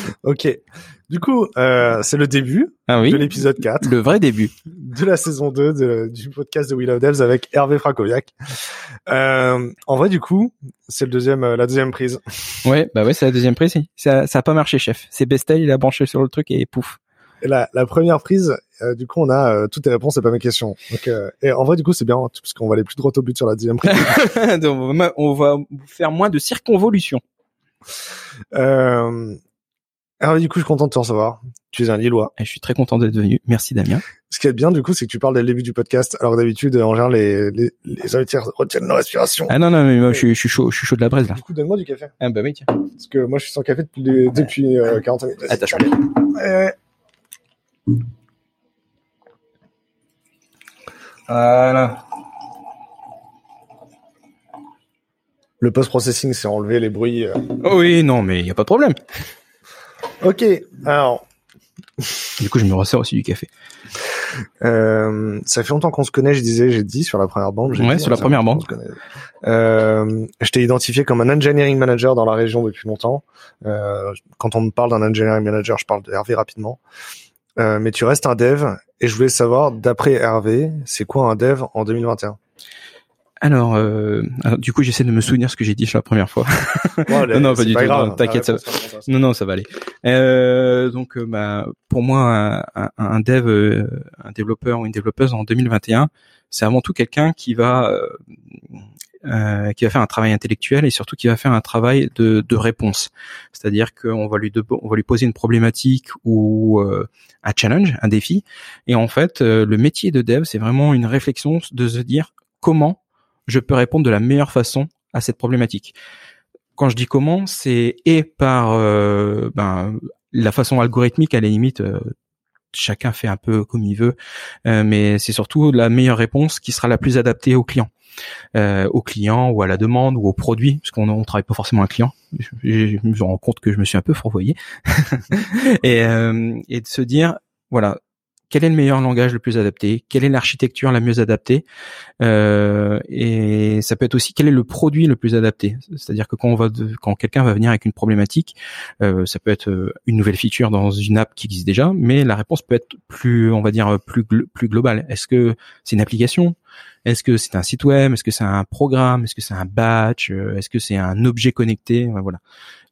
Ok. Du coup, euh, c'est le début Ah oui. de l'épisode 4 Le vrai début. de la saison 2 de- du podcast de We Love Devs avec Hervé Frakoviak. Euh, en vrai, du coup, c'est le deuxième, euh, la deuxième prise. Ouais, bah ouais, c'est la deuxième prise. Ça, ça a pas marché, chef. C'est Bestel, il a branché sur le truc et pouf. Et la, la première prise, euh, du coup, on a euh, toutes tes réponses et pas mes questions. Donc, euh, et en vrai, du coup, c'est bien parce qu'on va aller plus droit au but sur la deuxième prise. Donc, on va- faire moins de circonvolution. Euh, Hervé, du coup, je suis content de te recevoir. Tu es un Lillois. Et je suis très content d'être venu. Merci Damien. Ce qui est bien, du coup, c'est que tu parles dès le début du podcast, alors d'habitude, en général, les, les, les invités retiennent leur respiration. Ah non, non, mais moi, je, suis- je suis chaud, je suis chaud de la braise là. Du coup, donne-moi du café. Ah bah oui, tiens. Parce que moi, je suis sans café depuis, les- depuis euh, 40 minutes. Attache. café. Ouais. Voilà. Le post-processing, c'est enlever les bruits. euh. Oh oui, non, mais il y a pas de problème. Ok, alors, Du coup, je me resserre aussi du café. euh, ça fait longtemps qu'on se connaît, je disais, j'ai dit sur la première bande. Ouais, dit, sur la fait première connaît. Euh, je t'ai identifié comme un engineering manager dans la région depuis longtemps. Euh, quand on me parle d'un engineering manager, je parle de Hervé rapidement. Euh, mais tu restes un dev, et je voulais savoir, d'après Hervé, c'est quoi un dev en 2021 Alors, euh, alors, du coup, j'essaie de me souvenir ce que j'ai dit sur la première fois. Bon, Non, non, pas du tout, t'inquiète, ça- sera Non, non, ça va aller. Euh, donc, euh, bah, pour moi, un, un- dev, euh, un développeur ou une développeuse en 2021, c'est avant tout quelqu'un qui va euh, euh, qui va faire un travail intellectuel et surtout qui va faire un travail de, de réponse. C'est-à-dire qu'on va lui de- on va lui poser une problématique ou euh, un challenge, un défi, et en fait, euh, le métier de dev, c'est vraiment une réflexion de se dire comment je peux répondre de la meilleure façon à cette problématique quand je dis comment, c'est et par euh, ben, la façon algorithmique à la limite. euh, chacun fait un peu comme il veut, euh, mais c'est surtout la meilleure réponse qui sera la plus adaptée au client, au client ou à la demande ou au produit, parce qu'on ne travaille pas forcément un client. Je, me rends compte que je me suis un peu fourvoyé, et de se dire voilà quel est le meilleur langage le plus adapté, quelle est l'architecture la mieux adaptée, euh, et ça peut être aussi quel est le produit le plus adapté. C'est-à-dire que quand on va, quand quelqu'un va venir avec une problématique, euh, ça peut être euh, une nouvelle feature dans une app qui existe déjà, mais la réponse peut être plus, on va dire plus plus globale. Est-ce que c'est une application? Est-ce que c'est un site web? Est-ce que c'est un programme? Est-ce que c'est un batch? Est-ce que c'est un objet connecté? Voilà.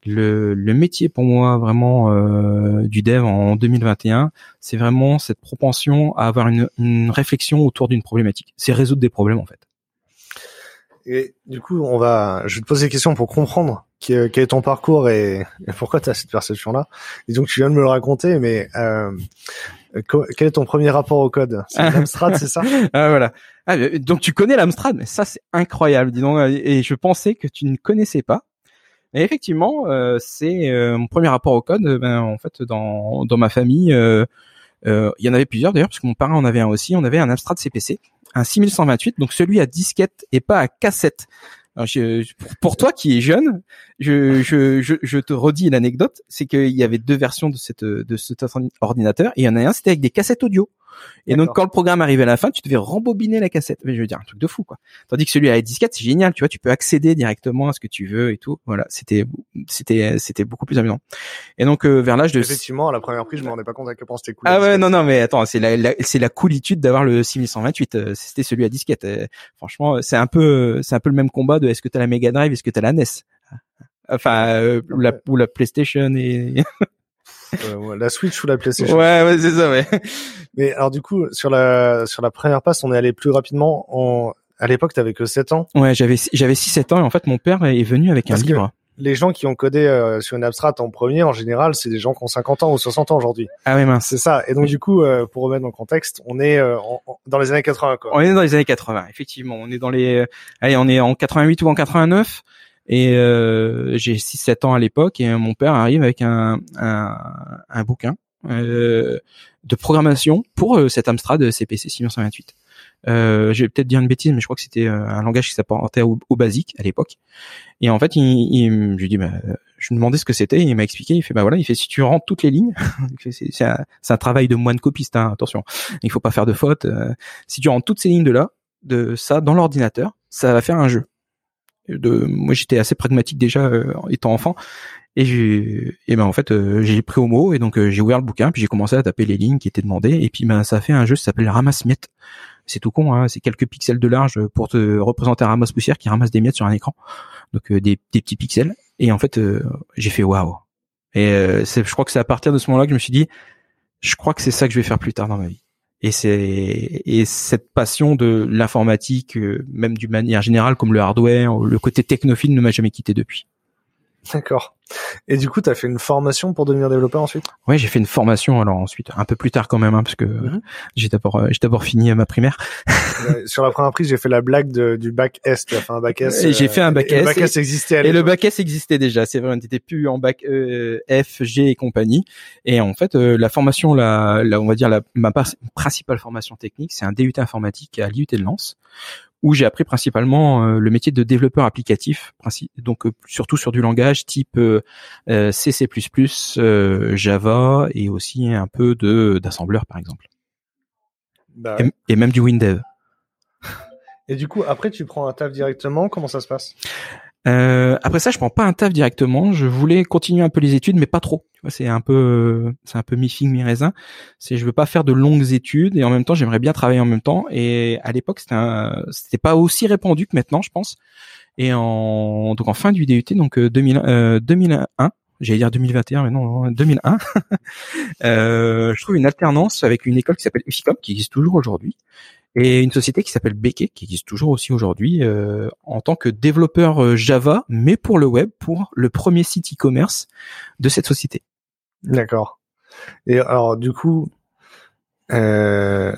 Le, le métier pour moi vraiment euh, du dev en 2021, c'est vraiment cette propension à avoir une, une réflexion autour d'une problématique. C'est résoudre des problèmes en fait. Et du coup, on va, je vais te poser des questions pour comprendre quel est ton parcours et, pourquoi tu as cette perception-là. Et donc, tu viens de me le raconter, mais euh, quel est ton premier rapport au code? C'est l'Amstrad, c'est ça? Ah voilà. Ah, euh, donc tu connais l'Amstrad, mais ça c'est incroyable, dis donc. Et je pensais que tu ne connaissais pas. Et effectivement, euh, c'est euh, mon premier rapport au code. euh, Ben, en fait, dans, dans ma famille, il y en avait plusieurs d'ailleurs, parce que mon parent en avait un aussi. On avait un Amstrad CPC, un 6128, donc celui à disquette et pas à cassette. Alors, je- pour- toi qui es jeune, je, je, je, je te redis l'anecdote, c'est qu'il y avait deux versions de cette de cet ordinateur, et il y en a un c'était avec des cassettes audio. Et donc quand le programme arrivait à la fin, tu devais rembobiner la cassette. Mais je veux dire un truc de fou quoi. Tandis que celui à la disquette, c'est génial, tu vois, tu peux accéder directement à ce que tu veux et tout. Voilà, c'était c'était c'était beaucoup plus amusant. Et donc euh, vers l'âge de Effectivement, à la première prise, je me rendais pas compte à quel point c'était cool. ah ouais non non mais attends c'est la, la- c'est la coolitude d'avoir le 6128 euh, c'était celui à disquette euh, franchement c'est un peu c'est un peu le même combat de est-ce que t'as la Mega Drive est-ce que t'as la NES enfin euh, ou la ou la PlayStation et Euh, la Switch ou la PlayStation. ouais ouais c'est ça ouais Mais alors, du coup, sur la sur la première passe, on est allé plus rapidement. On, à l'époque, t'avais que 7 ans. ouais j'avais j'avais 6 7 ans et en fait mon père est venu avec Parce un livre Les gens qui ont codé euh, sur une abstract en premier, en général, c'est des gens qui ont 50 ans ou 60 ans aujourd'hui. ah ouais mince C'est ça. Et donc, du coup, euh, pour remettre dans le contexte, on est euh, en- en- dans les années 80, quoi. On est dans les années 80, effectivement. On est dans les, euh, allez, on est en 88 ou en 89. Et euh, j'ai 6-7 ans à l'époque et mon père arrive avec un, un, un bouquin euh, de programmation pour euh, cet Amstrad CPC 6128. Euh, je vais peut-être dire une bêtise, mais je crois que c'était un langage qui s'apparentait au, au basique à l'époque. Et en fait, il, il, je lui dis, bah, je lui demandais ce que c'était, il m'a expliqué. Il fait, bah voilà, il fait si tu rentres toutes les lignes, c'est un, un travail de moine copiste, hein, attention, il faut pas faire de fautes. euh, si tu rentres toutes ces lignes de là, de ça dans l'ordinateur, ça va faire un jeu. De, moi, j'étais assez pragmatique déjà euh, étant enfant, Et j'ai, et ben en fait, euh, j'ai pris au mot et donc euh, j'ai ouvert le bouquin, puis j'ai commencé à taper les lignes qui étaient demandées, et puis ben ça fait un jeu qui s'appelle Ramasse-miettes. C'est tout con, hein, c'est quelques pixels de large pour te représenter un ramasse-poussière qui ramasse des miettes sur un écran, donc euh, des, des, petits pixels. Et en fait, j'ai fait waouh. Et c'est, je crois que c'est à partir de ce moment-là que je me suis dit, je crois que c'est ça que je vais faire plus tard dans ma vie. Et c'est et cette passion de l'informatique, même d'une manière générale, comme le hardware, le côté technophile, ne m'a jamais quitté depuis. D'accord. Et du coup, tu as fait une formation pour devenir développeur ensuite? Ouais, j'ai fait une formation alors ensuite, un peu plus tard quand même, hein, parce que mhm. j'ai d'abord euh, j'ai d'abord fini ma primaire. sur la première prise, j'ai fait la blague de, du bac S. Tu as fait un bac S. Et j'ai fait un bac S. le bac S existait. et le bac S existait déjà. C'est vrai, on n'était plus en bac e, F, G et compagnie. Et en fait, euh, la formation, la, la, on va dire la, ma principale formation technique, c'est un DUT informatique à l'IUT de Lens où j'ai appris principalement euh, le métier de développeur applicatif, donc euh, surtout sur du langage type euh, C++, Java et aussi un peu de d'assembleur par exemple, bah et, même du WinDev. Et du coup, après, tu prends un taf directement. Comment ça se passe? Euh, après ça, je prends pas un taf directement. Je voulais continuer un peu les études, mais pas trop. C'est un peu, c'est un peu mi figue mi raisin. C'est, je veux pas faire de longues études et en même temps, j'aimerais bien travailler en même temps. Et à l'époque, c'était, c'était pas aussi répandu que maintenant, je pense. Et en donc en fin du DUT, donc 2000, euh, 2001, euh, j'allais dire 2021, mais non, 2001. euh, je trouve une alternance avec une école qui s'appelle UFICOM, qui existe toujours aujourd'hui, et une société qui s'appelle Beke, qui existe toujours aussi aujourd'hui, euh, en tant que développeur euh, Java, mais pour le web, pour le premier site e-commerce de cette société. D'accord. Et alors, du coup, euh,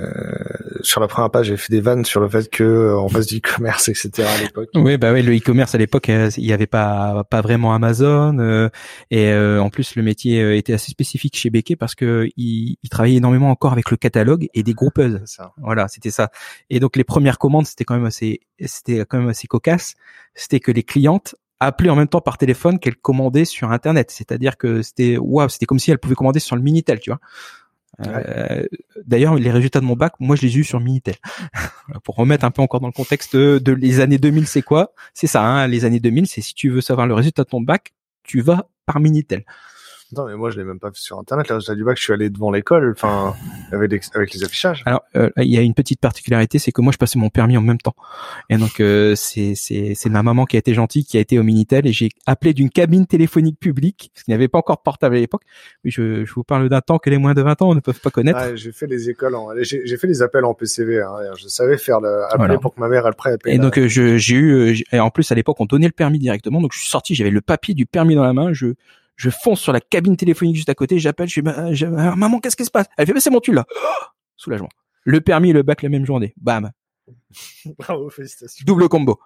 sur la première page, j'ai fait des vannes sur le fait que euh, on fasse du e-commerce, etc. à l'époque. Oui, bah oui, le e-commerce à l'époque, euh, il n'y avait pas pas vraiment Amazon, euh, et en plus le métier était assez spécifique chez Beke parce que il, il, travaillait énormément encore avec le catalogue et des groupeuses. Ça. Voilà, c'était ça. Et donc les premières commandes, c'était quand même assez, c'était quand même assez cocasse. C'était que les clientes appelaient en même temps par téléphone qu'elles commandaient sur Internet. C'est-à-dire que c'était waouh, c'était comme si elles pouvaient commander sur le Minitel, tu vois. Euh, d'ailleurs, les résultats de mon bac, moi, je les ai eu sur Minitel. Pour remettre un peu encore dans le contexte de les années 2000, c'est quoi? C'est ça, hein, les années 2000, c'est si tu veux savoir le résultat de ton bac, tu vas par Minitel. Non, mais moi, je l'ai même pas fait sur Internet. Le résultat du bac, je suis allé devant l'école, enfin, avec, les, avec les affichages. Alors, euh, il y a une petite particularité, c'est que moi, je passais mon permis en même temps. Et donc, euh, c'est c'est c'est ma maman qui a été gentille, qui a été au Minitel, et j'ai appelé d'une cabine téléphonique publique, parce qu'il n'y avait pas encore de portable à l'époque. Je, je vous parle d'un temps que les moins de 20 ans ne peuvent pas connaître. Ah, j'ai fait les écoles, en, j'ai fait les appels en PCV. Hein, je savais faire le appeler pour que ma mère elle prenne. Et donc, euh, j'ai eu, et en plus à l'époque, on donnait le permis directement. Donc, je suis sorti, j'avais le papier du permis dans la main. Je je fonce sur la cabine téléphonique juste à côté, j'appelle, je dis ah, maman, qu'est-ce qui se passe? Elle fait mais c'est mon tu là. soulagement. Le permis et le bac la même journée. Bam. Bravo, félicitations. Double combo.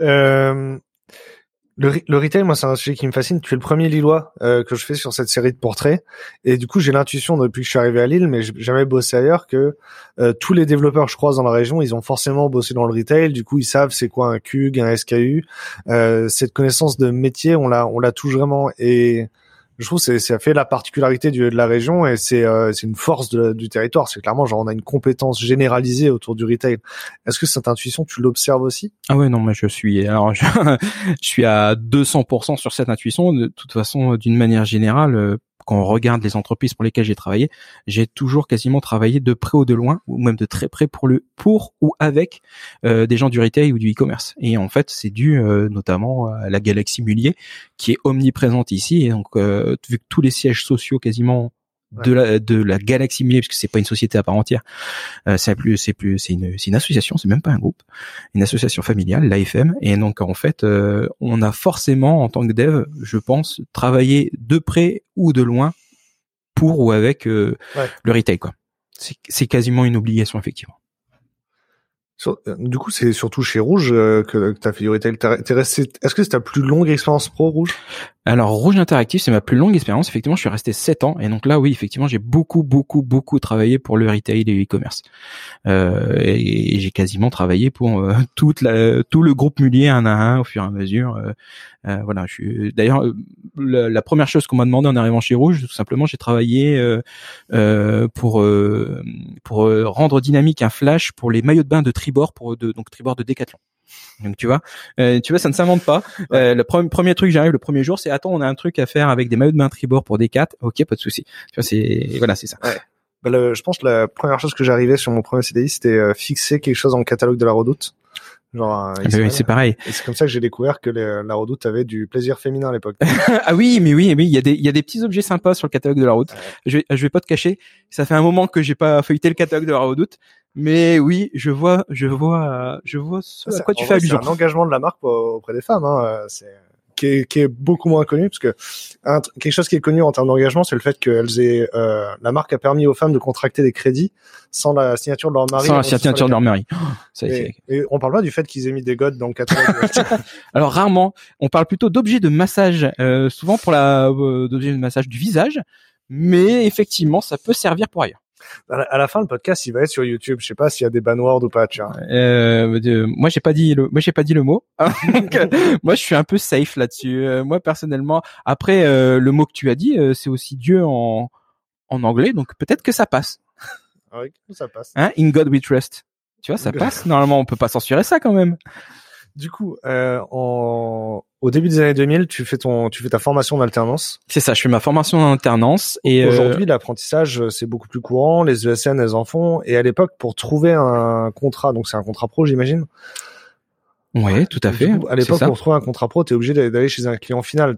Euh, le, retail, moi, c'est un sujet qui me fascine. Tu es le premier Lillois euh, que je fais sur cette série de portraits. Et du coup, j'ai l'intuition depuis que je suis arrivé à Lille, mais j'ai jamais bossé ailleurs, que euh, tous les développeurs que je croise dans la région, ils ont forcément bossé dans le retail. Du coup, ils savent c'est quoi un CUG, un SKU. Euh, cette connaissance de métier, on l'a, on la touche vraiment. Et je trouve que ça fait la particularité de la région et c'est euh, une force du territoire. C'est clairement genre on a une compétence généralisée autour du retail. Est-ce que cette intuition tu l'observes aussi? Ah ouais non mais je suis alors je, je suis à 200% sur cette intuition. De toute façon d'une manière générale euh, quand on regarde les entreprises pour lesquelles j'ai travaillé, j'ai toujours quasiment travaillé de près ou de loin, ou même de très près pour le pour ou avec euh, des gens du retail ou du e-commerce. Et en fait, c'est dû euh, notamment à la galaxie Mullier, qui est omniprésente ici. Et donc, euh, vu que tous les sièges sociaux quasiment de la de la galaxie Millet parce que c'est pas une société à part entière. Euh, c'est plus c'est plus c'est une c'est une association c'est même pas un groupe une association familiale l'AFM et donc en fait euh, on a forcément en tant que dev je pense travaillé de près ou de loin pour ou avec euh, le retail quoi. C'est c'est quasiment une obligation effectivement euh, du coup, c'est surtout chez Rouge euh, que, que tu fait du retail. Est-ce que c'est ta plus longue expérience pro Rouge? Alors Rouge Interactif, c'est ma plus longue expérience. Effectivement, je suis resté 7 ans et donc là, oui, effectivement, j'ai beaucoup, beaucoup, beaucoup travaillé pour le retail et e-commerce. Euh, et, j'ai quasiment travaillé pour euh, toute la, tout le groupe Mulier un à un au fur et à mesure. Euh, voilà, je suis d'ailleurs la, première chose qu'on m'a demandé en arrivant chez Rouge, tout simplement, j'ai travaillé pour pour rendre dynamique un flash pour les maillots de bain de Tribord pour de donc Tribord de Decathlon. Donc tu vois, euh, tu vois, ça ne s'invente pas. Euh, le premier, premier truc, j'arrive le premier jour, c'est attends, on a un truc à faire avec des maillots de bain tribord pour des 4 Ok, pas de souci. Tu vois, c'est voilà, c'est ça. Ouais. Bah, le, je pense que la première chose que j'arrivais sur mon premier CDI, c'était euh, fixer quelque chose dans le catalogue de la Redoute. Genre, un Ah, bah c'est pareil. Et c'est comme ça que j'ai découvert que les- la Redoute avait du plaisir féminin à l'époque. ah oui, mais oui, oui, il y a des, il y a des petits objets sympas sur le catalogue de la route. Je vais, je vais pas te cacher. Ça fait un moment que j'ai pas feuilleté le catalogue de la redoute, mais oui, je vois, je vois, je vois ce à C'est- quoi tu fais allusion. C'est un engagement de la marque auprès des femmes, hein. euh, C'est qui est, qui est beaucoup moins connu parce que un quelque chose qui est connu en termes d'engagement, c'est le fait qu'elles aient euh, la marque a permis aux femmes de contracter des crédits sans la signature de leur mari. Sans la signature de leur mari. Oh, ça, Et, et on parle pas du fait qu'ils aient mis des godes dans le catalogue. Alors rarement, on parle plutôt d'objets de massage, euh, souvent pour la euh, d'objets de massage du visage, mais effectivement, ça peut servir pour ailleurs. À, la, à la fin, le podcast, il va être sur YouTube. Je sais pas s'il y a des banwords ou pas. Tu vois. Euh, de- moi, j'ai pas dit le, moi j'ai pas dit le mot. Donc, euh, moi, je suis un peu safe là-dessus. Euh, moi, personnellement, après euh, le mot que tu as dit, euh, c'est aussi Dieu en en anglais, donc peut-être que ça passe. Ah oui, ça passe. Hein, In God we trust. Tu vois, ça passe. Normalement, on peut pas censurer ça quand même. Du coup, euh, en... au début des années 2000, tu fais ton, tu fais ta formation d'alternance. C'est ça. Je fais ma formation en alternance et euh, Aujourd'hui, l'apprentissage, euh, c'est beaucoup plus courant. Les ESN, elles en font. Et à l'époque, pour trouver un contrat, donc c'est un contrat pro, j'imagine. Ouais, tout à fait. coup, à l'époque, pour trouver un contrat pro, t'es obligé d'aller chez un client final.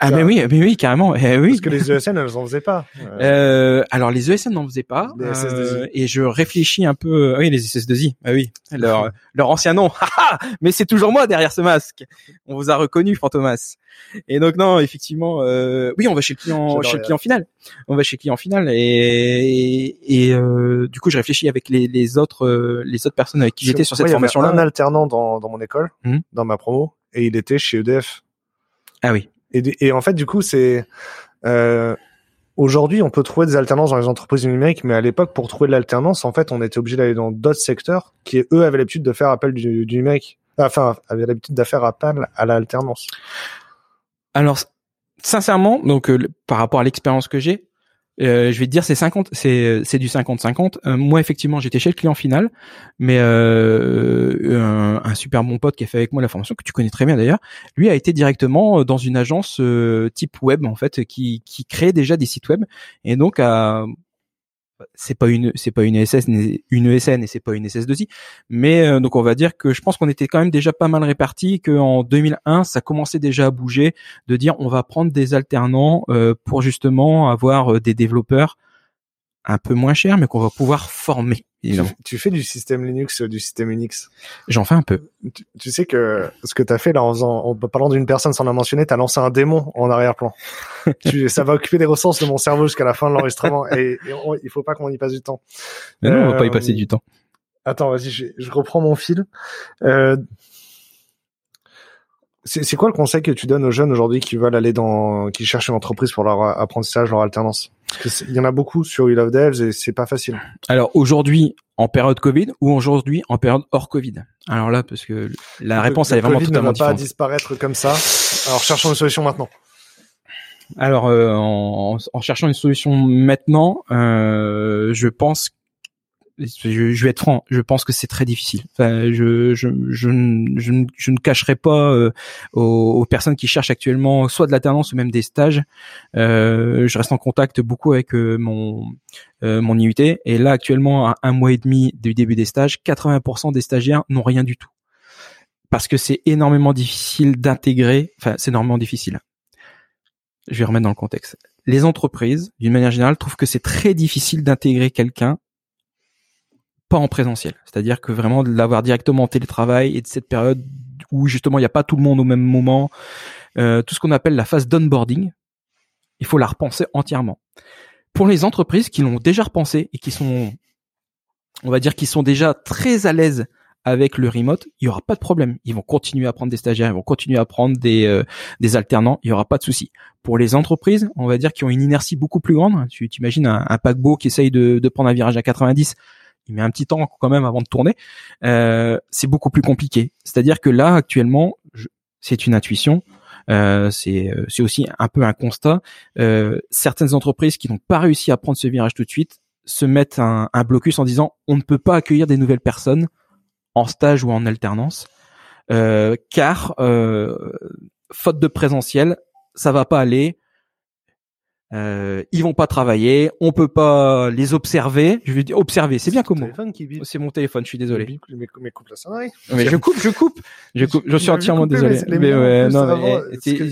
Ah mais oui, mais oui, carrément. Eh oui. Parce que les ESN, elles en faisaient pas. Euh, Euh, alors les ESN n'en faisaient pas Les euh, SS2I. et je réfléchis un peu. ah oui, les SS2I. Ah oui, leur leur ancien nom. Haha mais c'est toujours moi derrière ce masque. On vous a reconnu, Fantomas. Et donc non, effectivement, euh, oui, on va chez le client, J'adore chez le client final. On va chez le client final et et euh, du coup, je réfléchis avec les les autres euh, les autres personnes avec qui j'étais sur cette formation-là. un alternant dans, dans mon école, Mhm. dans ma promo, et il était chez EDF. Ah oui. Et, et en fait, du coup, c'est euh, aujourd'hui, on peut trouver des alternances dans les entreprises du numérique, mais à l'époque, pour trouver de l'alternance, en fait, on était obligé d'aller dans d'autres secteurs qui, eux, avaient l'habitude de faire appel du, du numérique. Enfin, avaient l'habitude de faire appel à l'alternance. Alors, sincèrement, donc euh, par rapport à l'expérience que j'ai, euh, je vais te dire c'est 50, c'est c'est du 50-50. Euh, moi, effectivement, j'étais chez le client final, mais euh, un, super bon pote qui a fait avec moi la formation que tu connais très bien d'ailleurs, lui a été directement euh, dans une agence euh, type web en fait qui qui crée déjà des sites web et donc à c'est pas une c'est pas une SS une ESN et c'est pas une SS2I mais euh, donc on va dire que je pense qu'on était quand même déjà pas mal répartis que en 2001 ça commençait déjà à bouger de dire on va prendre des alternants euh, pour justement avoir euh, des développeurs un peu moins chers mais qu'on va pouvoir former. Tu, tu fais du système Linux, euh, du système Unix. J'en fais un peu. Tu, tu sais que ce que t'as fait là en faisant, en parlant d'une personne sans la mentionner, t'as lancé un démon en arrière-plan. tu, ça va occuper des ressources de mon cerveau jusqu'à la fin de l'enregistrement et, et on- il faut pas qu'on y passe du temps. Mais non, on va pas y Euh, passer du temps. Attends, vas-y, je, je reprends mon fil. Euh, c'est c'est quoi le conseil que tu donnes aux jeunes aujourd'hui qui veulent aller dans, qui cherchent une entreprise pour leur apprentissage, leur alternance? Il y en a beaucoup sur We Love Devs et c'est pas facile. Alors aujourd'hui en période Covid ou aujourd'hui en période hors Covid? Alors là parce que la réponse Le elle est vraiment Covid totalement ne va pas différente. disparaître comme ça. Alors cherchons une solution maintenant. Alors, euh, en, en cherchant une solution maintenant, euh, je pense, je, je vais être franc, je pense que c'est très difficile. Enfin, je, je, je, ne- je, ne- cacherai pas euh, aux, aux personnes qui cherchent actuellement soit de l'alternance ou même des stages. Euh, je reste en contact beaucoup avec euh, mon euh, mon IUT et là actuellement à un mois et demi du début des stages, 80% des stagiaires n'ont rien du tout parce que c'est énormément difficile d'intégrer. Enfin, c'est énormément difficile je vais remettre dans le contexte. Les entreprises, d'une manière générale, trouvent que c'est très difficile d'intégrer quelqu'un pas en présentiel. C'est-à-dire que vraiment de l'avoir directement en télétravail et de cette période où justement il n'y a pas tout le monde au même moment, euh, tout ce qu'on appelle la phase d'onboarding, il faut la repenser entièrement. Pour les entreprises qui l'ont déjà repensé et qui sont, on va dire, qui sont déjà très à l'aise avec le remote, il y aura pas de problème. Ils vont continuer à prendre des stagiaires, ils vont continuer à prendre des euh, des alternants, il y aura pas de souci. Pour les entreprises, on va dire qui ont une inertie beaucoup plus grande. Tu t'imagines un, un paquebot qui essaye de, de prendre un virage à 90, il met un petit temps quand même avant de tourner. Euh, c'est beaucoup plus compliqué. C'est-à-dire que là actuellement, c'est une intuition. Euh, c'est euh, c'est aussi un peu un constat. Euh, certaines entreprises qui n'ont pas réussi à prendre ce virage tout de suite se mettent un, un blocus en disant on ne peut pas accueillir des nouvelles personnes en stage ou en alternance, euh, car euh, faute de présentiel, ça va pas aller. Euh, ils vont pas travailler, on peut pas les observer. Je vais dire observer, c'est bien comment C'est mon téléphone, je suis désolé. Mais, mais coupe la sonnerie. Mais je coupe, je coupe, je coupe. Je suis entièrement désolé. Mais, ouais, non,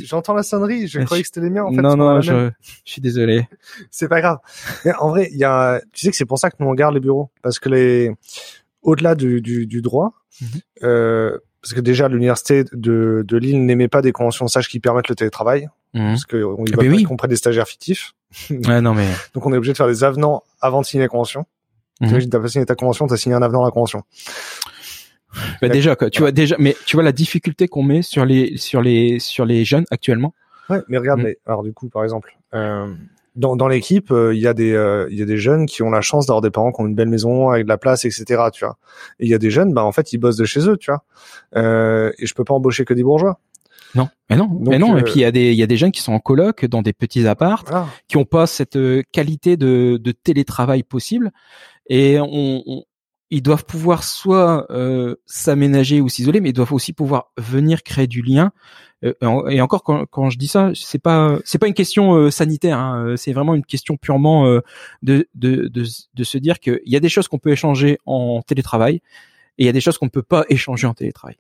j'entends la sonnerie. Je croyais que c'était les miens. En fait, non, non, je, je, suis désolé. c'est pas grave. Mais en vrai, il y a. Tu sais que c'est pour ça que nous on garde les bureaux parce que les au-delà du, du, du droit. Mhm. euh, parce que déjà l'université de, de Lille n'émet pas des conventions de stage qui permettent le télétravail, mmh. parce qu'on y va eh ben oui. qu'on prête des stagiaires fictifs. Ouais, non mais donc on est obligé de faire des avenants avant de signer la convention. Mmh. Tu t'as pas signé ta convention, t'as signé un avenant à la convention. Bah déjà quoi, tu vois déjà, mais tu vois la difficulté qu'on met sur les sur les sur les jeunes actuellement? Ouais, mais regarde, mmh. mais, alors du coup par exemple. Euh, dans, dans l'équipe, euh, il y a des euh, il y a des jeunes qui ont la chance d'avoir des parents qui ont une belle maison avec de la place, etc. Tu vois. Et il y a des jeunes, bah en fait, ils bossent de chez eux, tu vois. Euh, et je peux pas embaucher que des bourgeois. Non, mais non, mais non. Et puis il y a des il y a des jeunes qui sont en coloc dans des petits apparts, ah. qui ont pas cette qualité de, de télétravail possible. Et on, on ils doivent pouvoir soit euh, s'aménager ou s'isoler, mais ils doivent aussi pouvoir venir créer du lien euh, et encore quand, quand je dis ça, c'est pas c'est pas une question euh, sanitaire, hein, euh, c'est vraiment une question purement de, de, de, de se dire qu'il y a des choses qu'on peut échanger en télétravail et il y a des choses qu'on ne peut pas échanger en télétravail,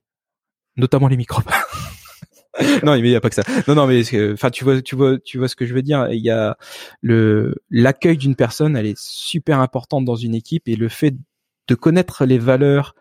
notamment les microbes. non, mais il n'y a pas que ça. Non, non, mais enfin, tu vois, tu vois, tu vois ce que je veux dire. Il y a le l'accueil d'une personne, elle est super importante dans une équipe et le fait de connaître les valeurs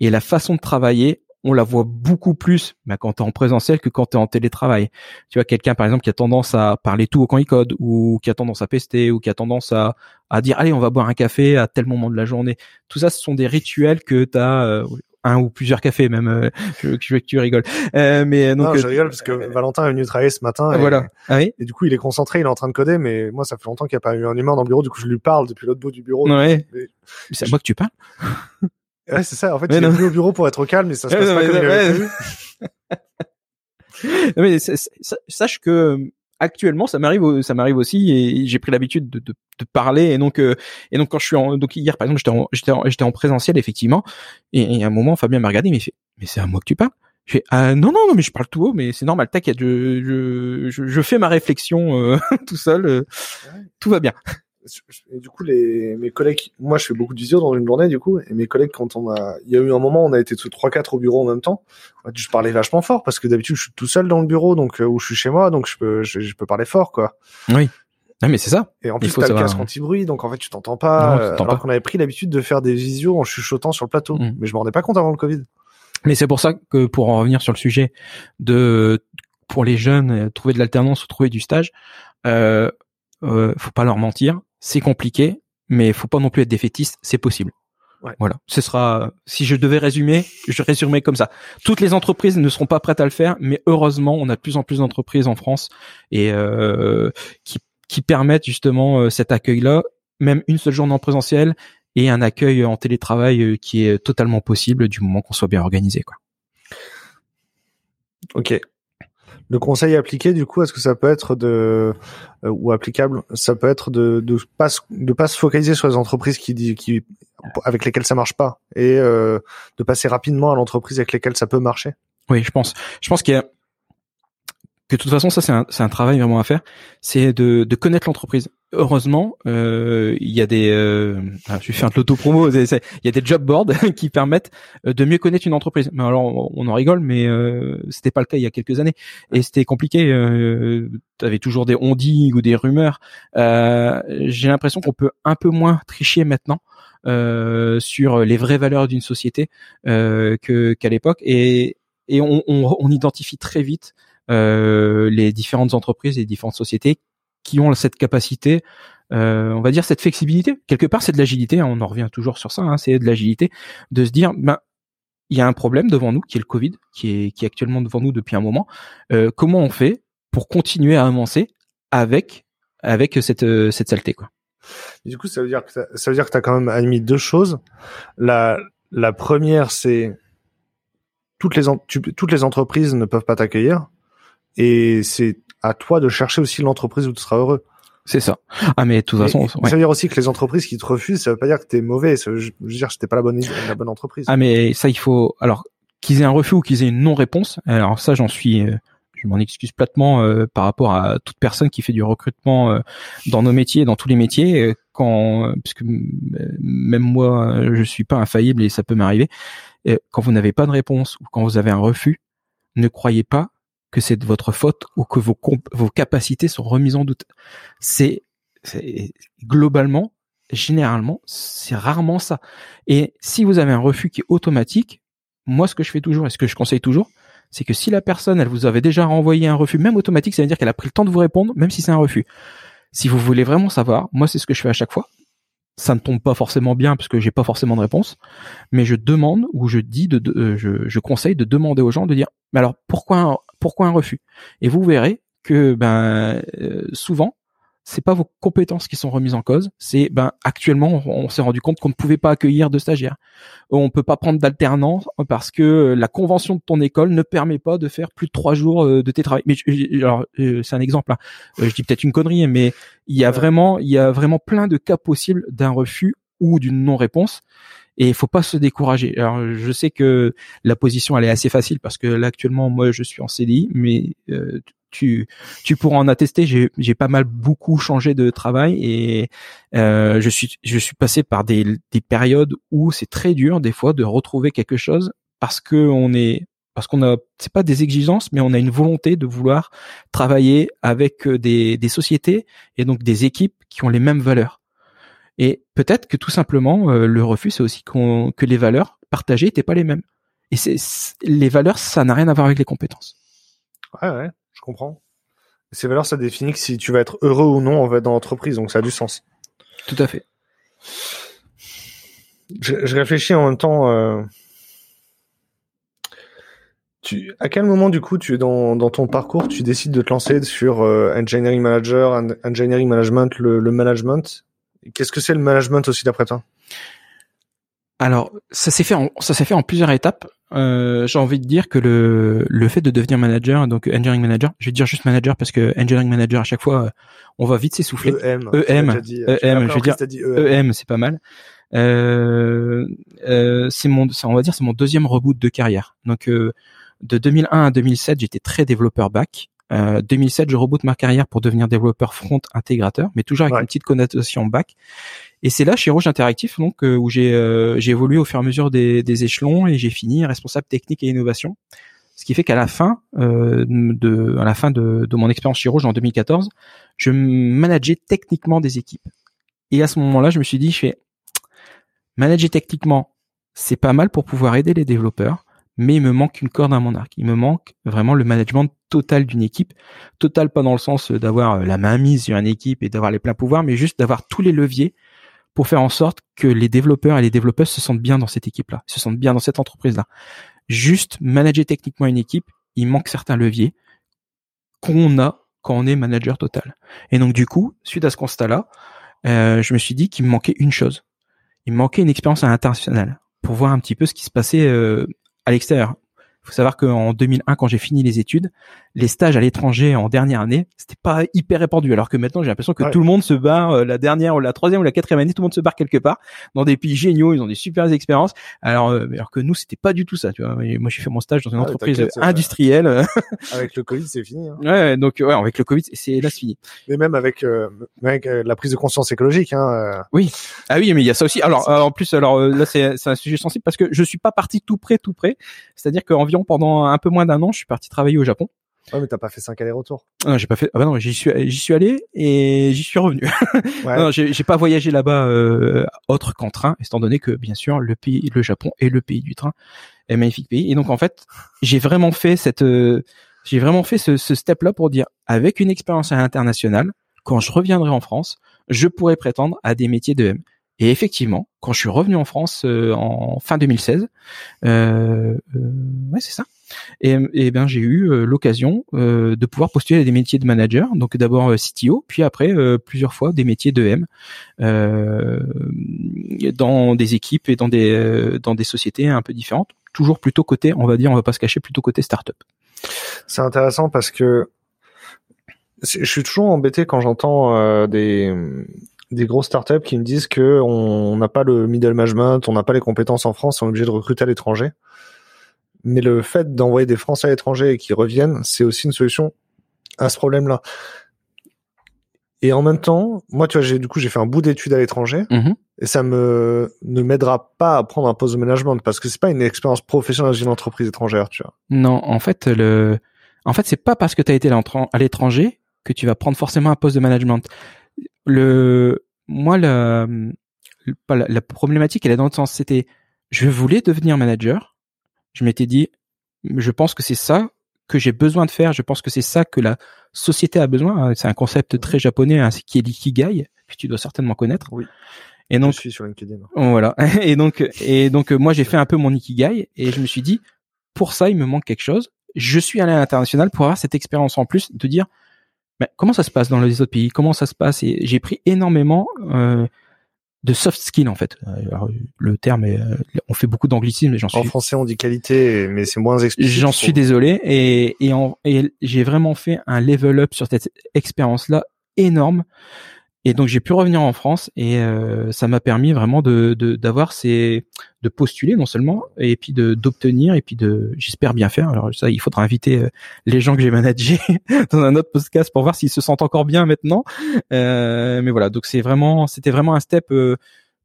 et la façon de travailler on la voit beaucoup plus bah, quand tu es en présentiel que quand tu es en télétravail. Tu vois, quelqu'un par exemple qui a tendance à parler tout au quand il code, ou qui a tendance à pester, ou qui a tendance à, à dire allez on va boire un café à tel moment de la journée. Tout ça, ce sont des rituels que tu as... Euh, un ou plusieurs cafés même euh, je, veux que tu rigoles. Euh, mais donc non, je rigole parce que Valentin est venu travailler ce matin et, voilà. Ah oui? et du coup il est concentré il est en train de coder mais moi ça fait longtemps qu'il n'y a pas eu un humain dans le bureau du coup je lui parle depuis l'autre bout du bureau. Ouais. c'est à moi que tu parles? Ouais, c'est ça. En fait, il est venu au bureau pour être au calme, mais ça se passe pas comme il avait mais sache que actuellement, ça m'arrive, ça m'arrive aussi, et j'ai pris l'habitude de, de, de, parler. Et donc, euh, et donc quand je suis en, donc hier par exemple, j'étais en, j'étais en, j'étais en présentiel effectivement, et, à un moment, Fabien m'a regardé, mais il fait, mais c'est à moi que tu parles? Je fais, ah, non, non, non, mais je parle tout haut, mais c'est normal. T'inquiète, je, je, je, fais ma réflexion euh, tout seul, euh, tout va bien et du coup, les, mes collègues, moi, je fais beaucoup de visio dans une journée, du coup, et mes collègues, quand on a, il y a eu un moment, on a été tous trois, quatre au bureau en même temps. Je parlais vachement fort parce que d'habitude, je suis tout seul dans le bureau, donc, euh, où je suis chez moi, donc je peux, je, peux parler fort, quoi. Oui. Ah, mais c'est ça. Et en plus, t'as le casque anti-bruit, donc en fait, tu t'entends pas. Euh, alors qu'on avait pris l'habitude de faire des visios en chuchotant sur le plateau. Mm. Mais je m'en rendais pas compte avant le Covid. Mais c'est pour ça que, pour en revenir sur le sujet de, pour les jeunes, euh, trouver de l'alternance ou trouver du stage, euh, euh, faut pas leur mentir c'est compliqué, mais faut pas non plus être défaitiste, c'est possible. Voilà, ce sera. Si je devais résumer, je résumerais comme ça. Toutes les entreprises ne seront pas prêtes à le faire, mais heureusement, on a de plus en plus d'entreprises en France et euh, qui, qui permettent justement euh, cet accueil-là, même une seule journée en présentiel et un accueil en télétravail euh, qui est totalement possible du moment qu'on soit bien organisé. Quoi. Ok. Le conseil appliqué, du coup, est-ce que ça peut être de euh, ou applicable, ça peut être de de pas de pas se focaliser sur les entreprises qui qui avec lesquelles ça marche pas et euh, de passer rapidement à l'entreprise avec lesquelles ça peut marcher? Oui, je pense. Je pense qu'il y a que de toute façon, ça c'est un, un travail vraiment à faire, c'est de, de connaître l'entreprise. Heureusement, euh, il y a des, euh, ah, je vais faire de l'auto-promo, il y a des job boards qui permettent euh, de mieux connaître une entreprise. Mais alors, on en rigole, mais euh, c'était pas le cas il y a quelques années et c'était compliqué. Euh, tu avais toujours des on ou des rumeurs. Euh, J'ai l'impression qu'on peut un peu moins tricher maintenant. Sur les vraies valeurs d'une société que qu'à l'époque et et on, on, on, identifie très vite les différentes entreprises et les différentes sociétés qui ont cette capacité, euh, on va dire cette flexibilité. Quelque part, c'est de l'agilité. Hein, on en revient toujours sur ça. Hein, c'est de l'agilité de se dire, ben, il y a un problème devant nous, qui est le Covid, qui est, qui est actuellement devant nous depuis un moment. Euh, comment on fait pour continuer à avancer avec avec cette cette saleté quoi? du coup, ça veut dire que ça, veut dire que tu as quand même admis deux choses. La la première, c'est toutes les toutes les entreprises ne peuvent pas t'accueillir et c'est à toi de chercher aussi l'entreprise où tu seras heureux. C'est ça. Ah mais de toute façon, ça veut dire aussi que les entreprises qui te refusent, ça veut pas dire que t'es mauvais. Ça veut, je veux dire, c'était pas la bonne la bonne entreprise. Ah mais ça, il faut alors qu'ils aient un refus ou qu'ils aient une non-réponse. Alors ça, j'en suis, euh, je m'en excuse platement euh, par rapport à toute personne qui fait du recrutement euh, dans nos métiers, dans tous les métiers. Quand, puisque même moi, je suis pas infaillible et ça peut m'arriver. Quand vous n'avez pas de réponse ou quand vous avez un refus, ne croyez pas que c'est de votre faute ou que vos, vos capacités sont remises en doute. C'est globalement, généralement, c'est rarement ça. Et si vous avez un refus qui est automatique, moi, ce que je fais toujours et ce que je conseille toujours, c'est que si la personne, elle vous avait déjà renvoyé un refus, même automatique, ça veut dire qu'elle a pris le temps de vous répondre, même si c'est un refus. Si vous voulez vraiment savoir, moi, c'est ce que je fais à chaque fois. Ça ne tombe pas forcément bien parce que j'ai pas forcément de réponse, mais je demande ou je dis de, euh, je, conseille de demander aux gens de dire, mais alors pourquoi un, pourquoi un refus? Et vous verrez que ben euh, souvent c'est pas vos compétences qui sont remises en cause, c'est ben actuellement on, s'est rendu compte qu'on ne pouvait pas accueillir de stagiaires. On peut pas prendre d'alternants parce que la convention de ton école ne permet pas de faire plus de trois jours euh, de tes travail. Mais alors euh, c'est un exemple. Hein. Euh, je dis peut-être une connerie, mais il y a vraiment il y a vraiment plein de cas possibles d'un refus ou d'une non-réponse. Et il faut pas se décourager. Alors je sais que la position elle est assez facile parce que là actuellement moi je suis en CDI, mais tu tu pourras en attester. J'ai pas mal beaucoup changé de travail et euh, je suis je suis passé par des des périodes où c'est très dur des fois de retrouver quelque chose parce que on est parce qu'on a c'est pas des exigences mais on a une volonté de vouloir travailler avec euh, des des sociétés et donc des équipes qui ont les mêmes valeurs. Et peut-être que tout simplement euh, le refus c'est aussi qu'on que les valeurs partagées n'étaient pas les mêmes. Et c'est les valeurs ça n'a rien à voir avec les compétences. Ouais ouais comprends. Ces valeurs, ça définit que si tu vas être heureux ou non, on va être dans l'entreprise, donc ça a du sens. Tout à fait. Je, réfléchis en même temps. Euh, tu, à quel moment du coup tu es dans, ton parcours, tu décides de te lancer sur euh, engineering manager, engineering management, le, le management? Qu'est-ce que c'est le management aussi d'après toi? Alors, ça s'est fait en, ça s'est fait en plusieurs étapes. Euh, j'ai envie de dire que le, le fait de devenir manager, donc engineering manager, je vais dire juste manager parce que engineering manager à chaque fois, on va vite s'essouffler. EM, EM, EM, je veux dire EM, e c'est pas mal. Euh, euh, c'est mon, on va dire, c'est mon deuxième reboot de carrière. Donc euh, de 2001 à 2007, j'étais très développeur back. Euh, 2007, je reboot ma carrière pour devenir développeur front intégrateur, mais toujours avec une petite connotation back. Et c'est là chez Rouge Interactif donc euh, où j'ai euh, évolué au fur et à mesure des, des échelons et j'ai fini responsable technique et innovation. Ce qui fait qu'à la fin euh, de à la fin de, de mon expérience chez Rouge en 2014, je manageais techniquement des équipes. Et à ce moment-là, je me suis dit, je fais manager techniquement, c'est pas mal pour pouvoir aider les développeurs, mais il me manque une corde à mon arc. Il me manque vraiment le management total d'une équipe. Total pas dans le sens d'avoir la main mise sur une équipe et d'avoir les pleins pouvoirs, mais juste d'avoir tous les leviers pour faire en sorte que les développeurs et les développeuses se sentent bien dans cette équipe-là, se sentent bien dans cette entreprise-là. Juste manager techniquement une équipe, il manque certains leviers qu'on a quand on est manager total. Et donc du coup, suite à ce constat-là, euh, je me suis dit qu'il me manquait une chose. Il me manquait une expérience à l'international pour voir un petit peu ce qui se passait euh, à l'extérieur faut savoir qu'en 2001, quand j'ai fini les études, les stages à l'étranger en dernière année, c'était pas hyper répandu. Alors que maintenant, j'ai l'impression que tout le monde se barre euh, la dernière ou la troisième ou la quatrième année, tout le monde se barre quelque part dans des pays géniaux. Ils ont des super expériences. Alors, euh, alors que nous, c'était pas du tout ça. Tu vois, moi, j'ai fait mon stage dans une entreprise industrielle. avec le Covid, c'est fini. Hein. Ouais, donc ouais, avec le Covid, c'est là, c'est fini. Mais même avec, euh, avec la prise de conscience écologique. Hein, Oui. Ah oui, mais il y a ça aussi. Alors, en plus, alors là, c'est un sujet sensible parce que je suis pas parti tout près, tout près. C'est-à-dire qu'environ pendant un peu moins d'un an, je suis parti travailler au Japon. Ouais, mais t'as pas fait cinq allers-retours. Non, j'ai pas fait. Ah bah non, j'y suis, j'y suis allé et j'y suis revenu. Ouais. non, j'ai, pas voyagé là-bas euh, autre qu'en train, étant donné que bien sûr le pays, le Japon est le pays du train, est un magnifique pays. Et donc en fait, j'ai vraiment fait cette, euh, j'ai vraiment fait ce, ce step-là pour dire, avec une expérience internationale, quand je reviendrai en France, je pourrais prétendre à des métiers de M. Et effectivement, quand je suis revenu en France euh, en fin 2016, euh, euh, ouais c'est ça. Et, et ben j'ai eu euh, l'occasion de pouvoir postuler à des métiers de manager. Donc d'abord CTO, puis après plusieurs fois des métiers de M dans des équipes et dans des dans des sociétés un peu différentes. Toujours plutôt côté, on va dire, on va pas se cacher, plutôt côté startup. C'est intéressant parce que je suis toujours embêté quand j'entends euh, des des grosses startups qui me disent que on n'a pas le middle management, on n'a pas les compétences en France, on est obligé de recruter à l'étranger. Mais le fait d'envoyer des Français à l'étranger et qu'ils reviennent, c'est aussi une solution à ce problème-là. Et en même temps, moi, tu vois, j'ai du coup j'ai fait un bout d'études à l'étranger Mhm. et ça me ne m'aidera pas à prendre un poste de management parce que c'est pas une expérience professionnelle dans une entreprise étrangère, tu vois. Non, en fait, le, en fait, c'est pas parce que tu as été à l'étranger que tu vas prendre forcément un poste de management. Le, moi, la, la, la problématique, elle est dans le sens, c'était, je voulais devenir manager. Je m'étais dit, je pense que c'est ça que j'ai besoin de faire. Je pense que c'est ça que la société a besoin. C'est un concept très japonais, hein, qui est l'ikigai, que tu dois certainement connaître. Oui. Et donc, je suis sur LinkedIn. voilà. Et donc, et donc, euh, moi, j'ai fait un peu mon ikigai et je me suis dit, pour ça, il me manque quelque chose. Je suis allé à l'international pour avoir cette expérience en plus, de dire, mais comment ça se passe dans les autres pays? Comment ça se passe? Et j'ai pris énormément euh, de soft skills en fait. Euh, alors, le terme, est, euh, on fait beaucoup d'anglicisme, mais j'en En suis, français, on dit qualité, mais c'est moins explicite. j'en je suis désolé. Et et, en- et j'ai vraiment fait un level up sur cette expérience-là énorme. Et donc j'ai pu revenir en France et euh, ça m'a permis vraiment de de- d'avoir ces de postuler non seulement et puis de d'obtenir et puis de j'espère bien faire. Alors ça il faudra inviter euh, les gens que j'ai managés dans un autre podcast pour voir s'ils se sentent encore bien maintenant. Euh, mais voilà donc c'est vraiment c'était vraiment un step euh,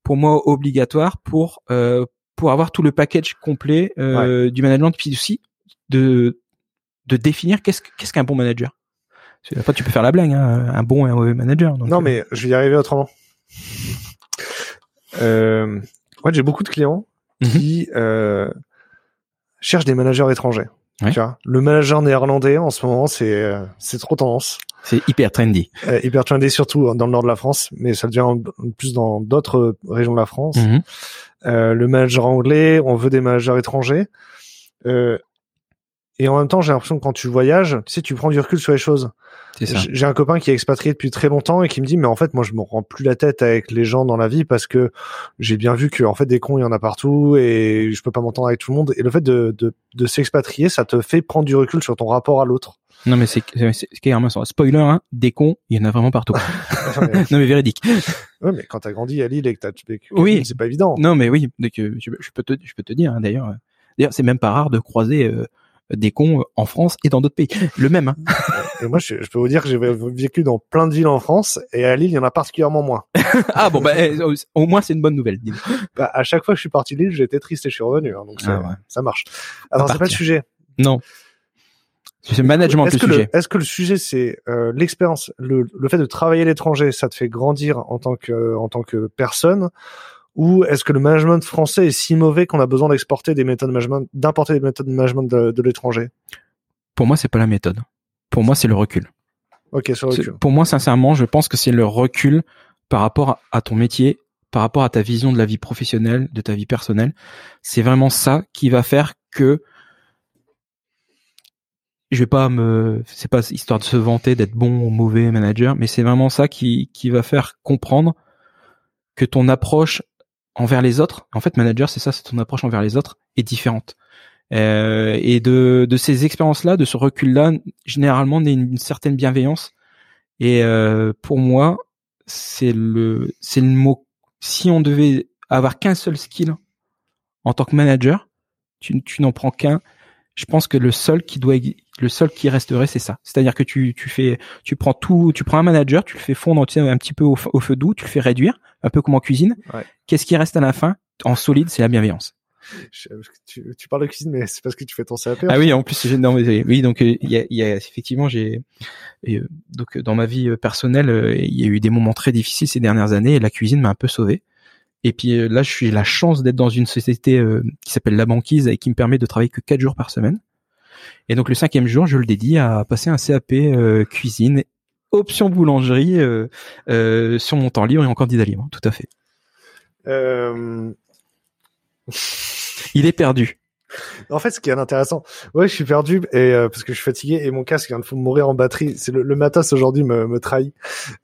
pour moi obligatoire pour euh, pour avoir tout le package complet euh, du management puis aussi de de définir qu'est-ce que- qu'est-ce qu'un bon manager. Après, tu peux faire la blague, hein, un bon et un mauvais manager. donc, Non, euh, mais je vais y arriver autrement. Euh, ouais, j'ai beaucoup de clients Mhm. qui euh, cherchent des managers étrangers. Ouais. Tu vois, le manager néerlandais en ce moment, c'est euh, c'est trop tendance. c'est hyper trendy. Euh, hyper trendy surtout dans le nord de la France, mais ça devient en- plus dans d'autres régions de la France. Mhm. Le manager anglais, on veut des managers étrangers. Et en même temps, j'ai l'impression que quand tu voyages, tu sais, tu prends du recul sur les choses. J'ai un copain qui est expatrié depuis très longtemps et qui me dit mais en fait moi je me rends plus la tête avec les gens dans la vie parce que j'ai bien vu que en fait des cons il y en a partout et je peux pas m'entendre avec tout le monde et le fait de de, de s'expatrier ça te fait prendre du recul sur ton rapport à l'autre. Non, mais c'est c'est- carrément ça. Spoiler, hein, des cons, il y en a vraiment partout. Non, mais véridique. ouais mais quand t'as grandi à Lille et que t'as Oui. c'est pas évident. Non, mais oui, donc, je, je peux te, je peux te dire, hein, d'ailleurs, d'ailleurs, c'est même pas rare de croiser euh, des cons euh, en France et dans d'autres pays. Le même, hein. Et moi je, je peux vous dire que j'ai vécu dans plein de villes en France et à Lille il y en a particulièrement moins. ah bon, bah, euh, au moins c'est une bonne nouvelle. Bah, à chaque fois que je suis parti de Lille j'étais triste et je suis revenu hein, donc ça, Ah ouais. ça marche. Alors c'est pas le sujet. Non. C'est le management Est-ce le que sujet. Est-ce que le sujet c'est euh, l'expérience, le, le fait de travailler à l'étranger, ça te fait grandir en tant que en tant que personne, ou est-ce que le management français est si mauvais qu'on a besoin d'exporter des méthodes de management, d'importer des méthodes de management de, de l'étranger? Pour moi, c'est pas la méthode. Pour moi, c'est le recul. Ok, sur le C'est- recul. Pour moi, sincèrement, je pense que c'est le recul par rapport à, à ton métier, par rapport à ta vision de la vie professionnelle, de ta vie personnelle. C'est vraiment ça qui va faire que je vais pas me, c'est pas histoire de se vanter d'être bon ou mauvais manager, mais c'est vraiment ça qui, qui va faire comprendre que ton approche envers les autres, en fait, manager, c'est ça, c'est ton approche envers les autres est différente. Euh, et de, de ces expériences-là, de ce recul-là, généralement, naît une, une certaine bienveillance. Et euh, pour moi, c'est le, c'est le mot. Si on devait avoir qu'un seul skill en tant que manager, tu, tu n'en prends qu'un. Je pense que le seul qui doit, le seul qui resterait, c'est ça. C'est-à-dire que tu, tu fais, tu prends tout, tu prends un manager, tu le fais fondre tu sais, un petit peu au, feu doux, tu le fais réduire, un peu comme en cuisine. Ouais. Qu'est-ce qui reste à la fin? En solide, c'est la bienveillance. Je- tu, tu parles de cuisine, mais c'est parce que tu fais ton CAP. Ah oui, en plus j'ai non, mais, oui, donc euh, il y a, y a effectivement j'ai euh, donc dans ma vie euh, personnelle, il y a eu des moments très difficiles ces dernières années et la cuisine m'a un peu sauvé. Et puis euh, là, je suis la chance d'être dans une société euh, qui s'appelle La Banquise et qui me permet de travailler que quatre jours par semaine. Et donc le cinquième jour, je le dédie à passer un CAP euh, cuisine, option boulangerie euh, euh, sur mon temps libre et en candidat libre, tout à fait. Euh, Il est perdu. En fait, ce qui est intéressant, ouais, je suis perdu et euh, parce que je suis fatigué et mon casque vient de mourir en batterie. C'est le, le matos aujourd'hui me, me trahit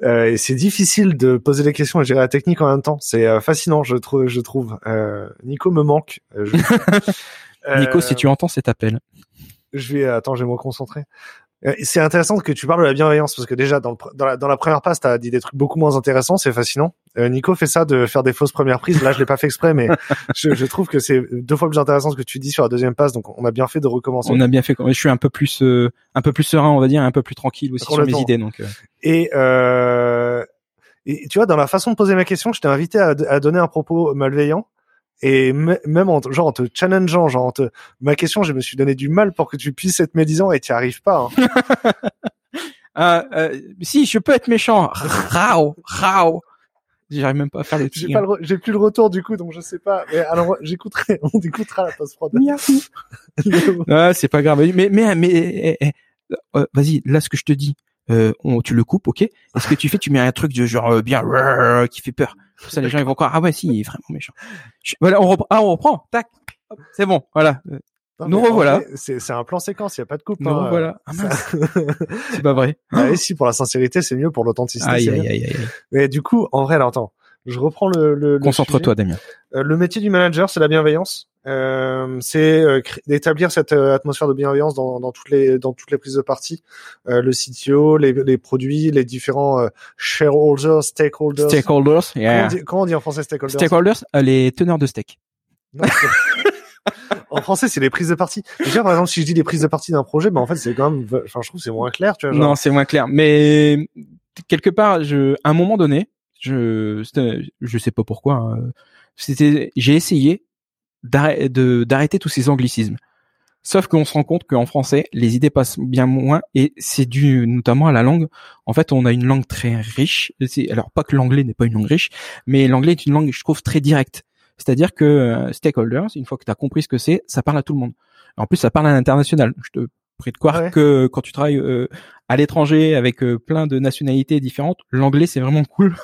Euh, et c'est difficile de poser les questions et gérer la technique en même temps. C'est euh, fascinant, je trouve. Je trouve. Euh, Nico me manque. Euh, je- Nico, Euh, si tu entends cet appel. je vais attends, je vais me concentrer. Euh, C'est intéressant que tu parles de la bienveillance parce que déjà dans, le pr- dans, la, dans la première passe, t'as dit des trucs beaucoup moins intéressants, c'est fascinant. Euh, Nico fait ça de faire des fausses premières prises. Là, je l'ai pas fait exprès, mais je, je trouve que c'est deux fois plus intéressant ce que tu dis sur la deuxième passe. Donc, on a bien fait de recommencer. On a bien fait. Je suis un peu plus, euh, un peu plus serein, on va dire, un peu plus tranquille aussi sur mes idées. Donc, euh, Et, euh, et tu vois, dans la façon de poser ma question, je t'ai invité à, à donner un propos malveillant. Et me- même en, te- genre en te challengeant, genre en te, ma question, je me suis donné du mal pour que tu puisses être médisant et tu arrives pas. Hein. ah, euh, si, je peux être méchant. Rao, rao. J'arrive même pas à faire le J'ai pas le j'ai plus le retour du coup, donc je sais pas. Mais alors, j'écouterai, on écoutera la post prod. Ah, c'est pas grave. Mais, mais, mais, eh, eh, euh, vas-y, là, ce que je te dis, euh, on, tu le coupes, ok? Et ce que tu fais, tu mets un truc de genre euh, bien qui fait peur? Comme ça, les gens ils vont croire ah ouais, si, il est vraiment méchant. Voilà, on reprend. Ah, on reprend. Tac. C'est bon. Voilà. Non, Nous revoilà. C'est un plan séquence, il y a pas de coupe. Nous hein. revoilà. Ah, c'est pas vrai. Ah, et si pour la sincérité, c'est mieux pour l'authenticité. Aïe, aïe, aïe, aïe. Mais du coup, en vrai, alors attends, je reprends le. le Concentre-toi, Damien. Euh, le métier du manager, c'est la bienveillance? Euh, c'est euh, d'établir cette euh, atmosphère de bienveillance dans, dans toutes les dans toutes les prises de parti. Euh, le CTO, les, les produits, les différents euh, shareholders, stakeholders. Stakeholders. Comment, Yeah. on dit, comment on dit en français stakeholders? Stakeholders, euh, les teneurs de steak. Non, En français, c'est les prises de parti. Déjà, par exemple, si je dis les prises de parti d'un projet, ben en fait, c'est quand même, enfin, je trouve que c'est moins clair, tu vois. genre. Non, c'est moins clair. Mais quelque part, je, à un moment donné, je, je sais pas pourquoi, hein, c'était, j'ai essayé d'arrêter, tous ces anglicismes. Sauf qu'on se rend compte qu'en français, les idées passent bien moins et c'est dû notamment à la langue. En fait, on a une langue très riche. Alors pas que l'anglais n'est pas une langue riche, mais l'anglais est une langue, je trouve, très directe. C'est-à-dire que euh, stakeholders, une fois que tu as compris ce que c'est, ça parle à tout le monde. En plus, ça parle à l'international. Je te prie de croire Ouais. que quand tu travailles euh, à l'étranger avec euh, plein de nationalités différentes, l'anglais c'est vraiment cool.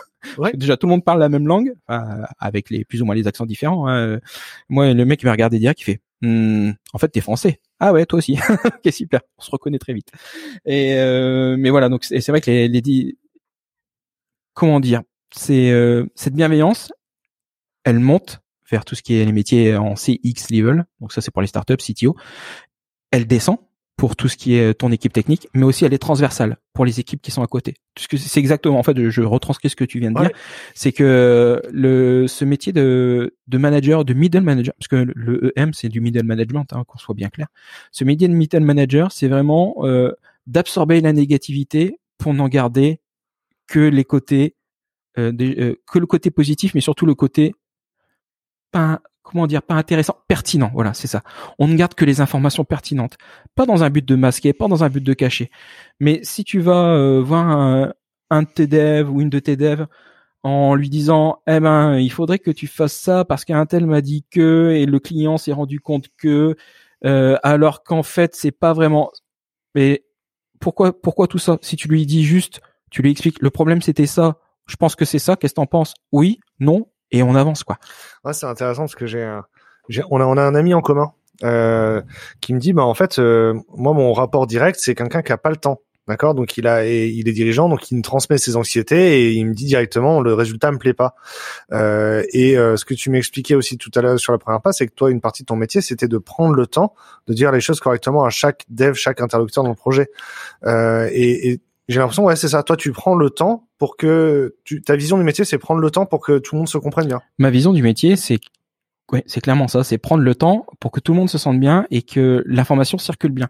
Déjà tout le monde parle la même langue, enfin, avec les plus ou moins les accents différents. hein. Moi, le mec il m'a regardé direct, il fait Hmm, en fait t'es français. Ah ouais, toi aussi. ok super, on se reconnaît très vite. Et euh, mais voilà, donc c'est vrai que les, les comment dire, c'est euh, cette bienveillance, elle monte vers tout ce qui est les métiers en CX level. Donc ça c'est pour les startups, CTO. Elle descend pour tout ce qui est ton équipe technique, mais aussi elle est transversale pour les équipes qui sont à côté. C'est exactement, en fait, je retranscris ce que tu viens de Ouais. dire, c'est que le ce métier de de manager, de middle manager, parce que le EM c'est du middle management, hein, qu'on soit bien clair. Ce métier de middle manager, c'est vraiment euh, d'absorber la négativité pour n'en garder que les côtés, euh, euh, que le côté positif, mais surtout le côté pas comment dire pas intéressant, pertinent. Voilà, c'est ça. On ne garde que les informations pertinentes, pas dans un but de masquer, pas dans un but de cacher. Mais si tu vas euh, voir un, un de tes devs ou une de tes devs en lui disant eh ben il faudrait que tu fasses ça parce qu'un tel m'a dit que et le client s'est rendu compte que euh, alors qu'en fait c'est pas vraiment mais pourquoi pourquoi tout ça? Si tu lui dis juste tu lui expliques le problème c'était ça je pense que c'est ça qu'est-ce que t'en penses? Oui non et on avance quoi Ouais, c'est intéressant parce que j'ai, on a on a un ami en commun euh, qui me dit bah en fait euh, moi mon rapport direct c'est quelqu'un qui a pas le temps. D'accord, donc il a, et il est dirigeant, donc il me transmet ses anxiétés et il me dit directement le résultat me plaît pas. Euh, et euh, ce que tu m'expliquais aussi tout à l'heure sur la première passe, c'est que toi une partie de ton métier c'était de prendre le temps de dire les choses correctement à chaque dev, chaque interlocuteur dans le projet. Euh, et, et j'ai l'impression ouais c'est ça. Toi tu prends le temps pour que tu, ta vision du métier c'est prendre le temps pour que tout le monde se comprenne bien. ma vision du métier, c'est ouais, c'est clairement ça, c'est prendre le temps pour que tout le monde se sente bien et que l'information circule bien.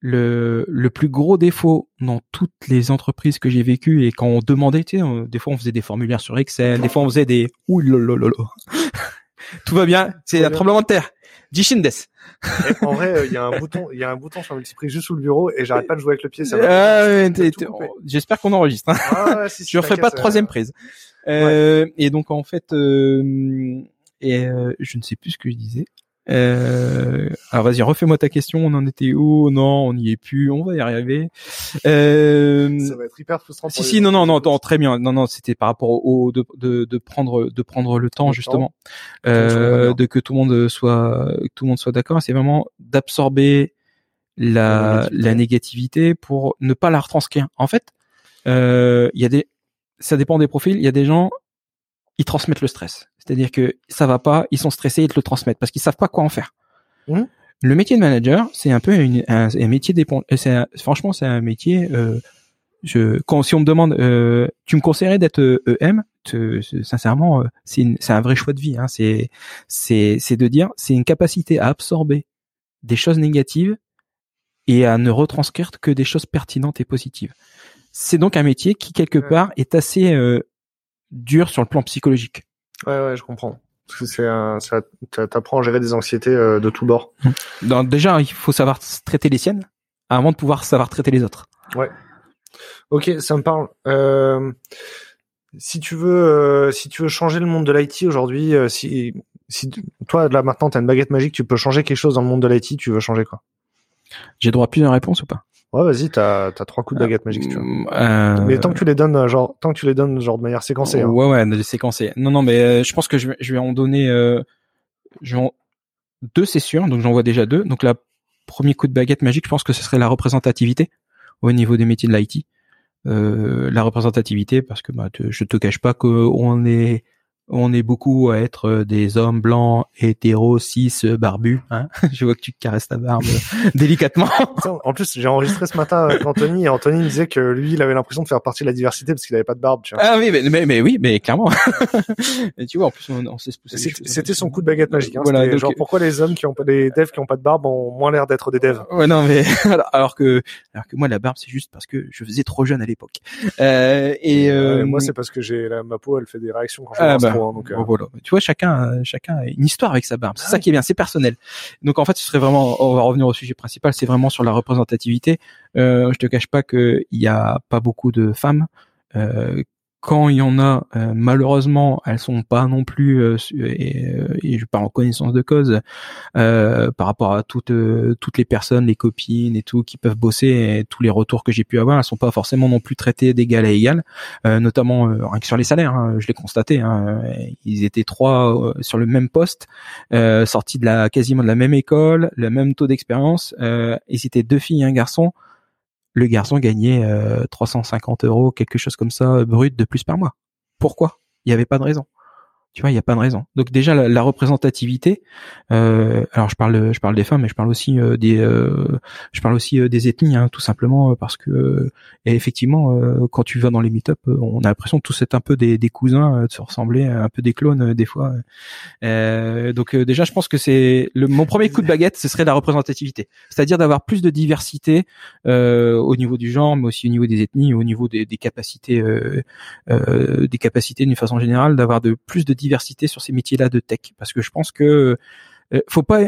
Le, le plus gros défaut dans toutes les entreprises que j'ai vécues et quand on demandait, tu sais, on- des fois on faisait des formulaires sur Excel, des fois on faisait des ouh là. Tout va bien, c'est un tremblement de terre. Jishindes. Et en vrai, euh, il y a un bouton, il y a un bouton sur multiprise juste sous le bureau et j'arrête pas de jouer avec le pied. Ça coupé. J'espère qu'on enregistre. hein. Ah si, si, je referai pas de troisième euh, prise. Euh, Et donc en fait, euh, et euh, je ne sais plus ce que je disais. Euh, alors vas-y, refais-moi ta question. On en était où? Non, on n'y est plus. On va y arriver. Euh, Ça va être hyper frustrant. si si non non non très bien non non c'était par rapport au, au- de, de de prendre de prendre le temps Le justement euh, de que tout le monde soit que tout le monde soit d'accord c'est vraiment d'absorber la La la négativité pour ne pas la retranscrire en fait euh, il y a des ça dépend des profils il y a des gens ils transmettent le stress c'est-à-dire que ça va pas ils sont stressés ils te le transmettent parce qu'ils savent pas quoi en faire Mhm. le métier de manager, c'est un peu une, un, un métier dépend. C'est franchement, c'est un métier. Euh, je, quand si on me demande, euh, tu me conseillerais d'être EM, te, sincèrement, euh, c'est un vrai choix de vie. Hein. C'est c'est c'est de dire, c'est une capacité à absorber des choses négatives et à ne retranscrire que des choses pertinentes et positives. C'est donc un métier qui quelque part est assez euh, dur sur le plan psychologique. Ouais, ouais, je comprends. C'est un, ça, t'apprends à gérer des anxiétés euh, de tous bords. Donc, déjà, il faut savoir traiter les siennes avant de pouvoir savoir traiter les autres. Ouais. Ok, ça me parle. Euh, si tu veux, euh, si tu veux changer le monde de l'IT aujourd'hui, euh, si, si toi là maintenant t'as une baguette magique, tu peux changer quelque chose dans le monde de l'IT, tu veux changer quoi? J'ai droit à plusieurs réponses ou pas? Ouais, vas-y, t'as as trois coups de baguette magique. Tu euh... Mais tant que tu les donnes, genre, tant que tu les donnes, genre de manière séquencée. Hein. Ouais, ouais, séquencée. Non, non, mais euh, je pense que je vais, je vais en donner, euh, je vais en... deux, c'est sûr. Donc j'en vois déjà deux. Donc la premier coup de baguette magique, je pense que ce serait la représentativité au niveau des métiers de l'IT. Euh, la représentativité, parce que bah, te, je te cache pas qu'on est on est beaucoup à être euh, des hommes blancs, hétéros, cis, euh, barbus. Hein je vois que tu caresses ta barbe euh, délicatement. en plus, j'ai enregistré ce matin avec Anthony et Anthony me disait que lui, il avait l'impression de faire partie de la diversité parce qu'il avait pas de barbe. Tu vois. Ah oui, mais, mais, mais oui, mais clairement. et tu vois, en plus, on, on C'était son coup de baguette magique. Hein. Voilà, genre pourquoi les hommes qui ont pas des devs qui ont pas de barbe ont moins l'air d'être des devs? Ouais, non, mais alors que alors que moi la barbe c'est juste parce que je faisais trop jeune à l'époque. Euh, et euh... moi c'est parce que j'ai ma peau, elle fait des réactions quand je ah, hein, donc, euh... voilà. Tu vois, chacun, chacun a une histoire avec sa barbe. C'est ça qui est bien, c'est personnel. Donc en fait, ce serait vraiment, on va revenir au sujet principal, c'est vraiment sur la représentativité. Euh, je te cache pas qu'il y a pas beaucoup de femmes euh, quand il y en a, euh, malheureusement, elles sont pas non plus, euh, et, euh, et, je parle en connaissance de cause, par rapport à toutes toutes les personnes, les copines et tout qui peuvent bosser, et tous les retours que j'ai pu avoir, elles sont pas forcément non plus traitées d'égal à égal, notamment rien que sur les salaires. Hein, je l'ai constaté, hein, ils étaient trois sur le même poste, sortis de la quasiment de la même école, le même taux d'expérience, et c'était deux filles et un garçon le garçon gagnait 350 euh, euros, quelque chose comme ça, brut de plus par mois. Pourquoi? Il n'y avait pas de raison. Tu vois, il n'y a pas de raison. Donc déjà la, représentativité. Euh, alors je parle, je parle des femmes, mais je parle aussi euh, des, euh, je parle aussi euh, des ethnies, hein, tout simplement parce que et effectivement, quand tu vas dans les meet-up, on a l'impression que tous c'est un peu des, des cousins, de se ressembler, un peu des clones des fois. donc déjà, je pense que c'est le mon premier coup de baguette, ce serait la représentativité, c'est-à-dire d'avoir plus de diversité au niveau du genre, mais aussi au niveau des ethnies, au niveau des, capacités, des capacités d'une façon générale, d'avoir de plus de sur ces métiers-là de tech, parce que je pense que euh, faut pas.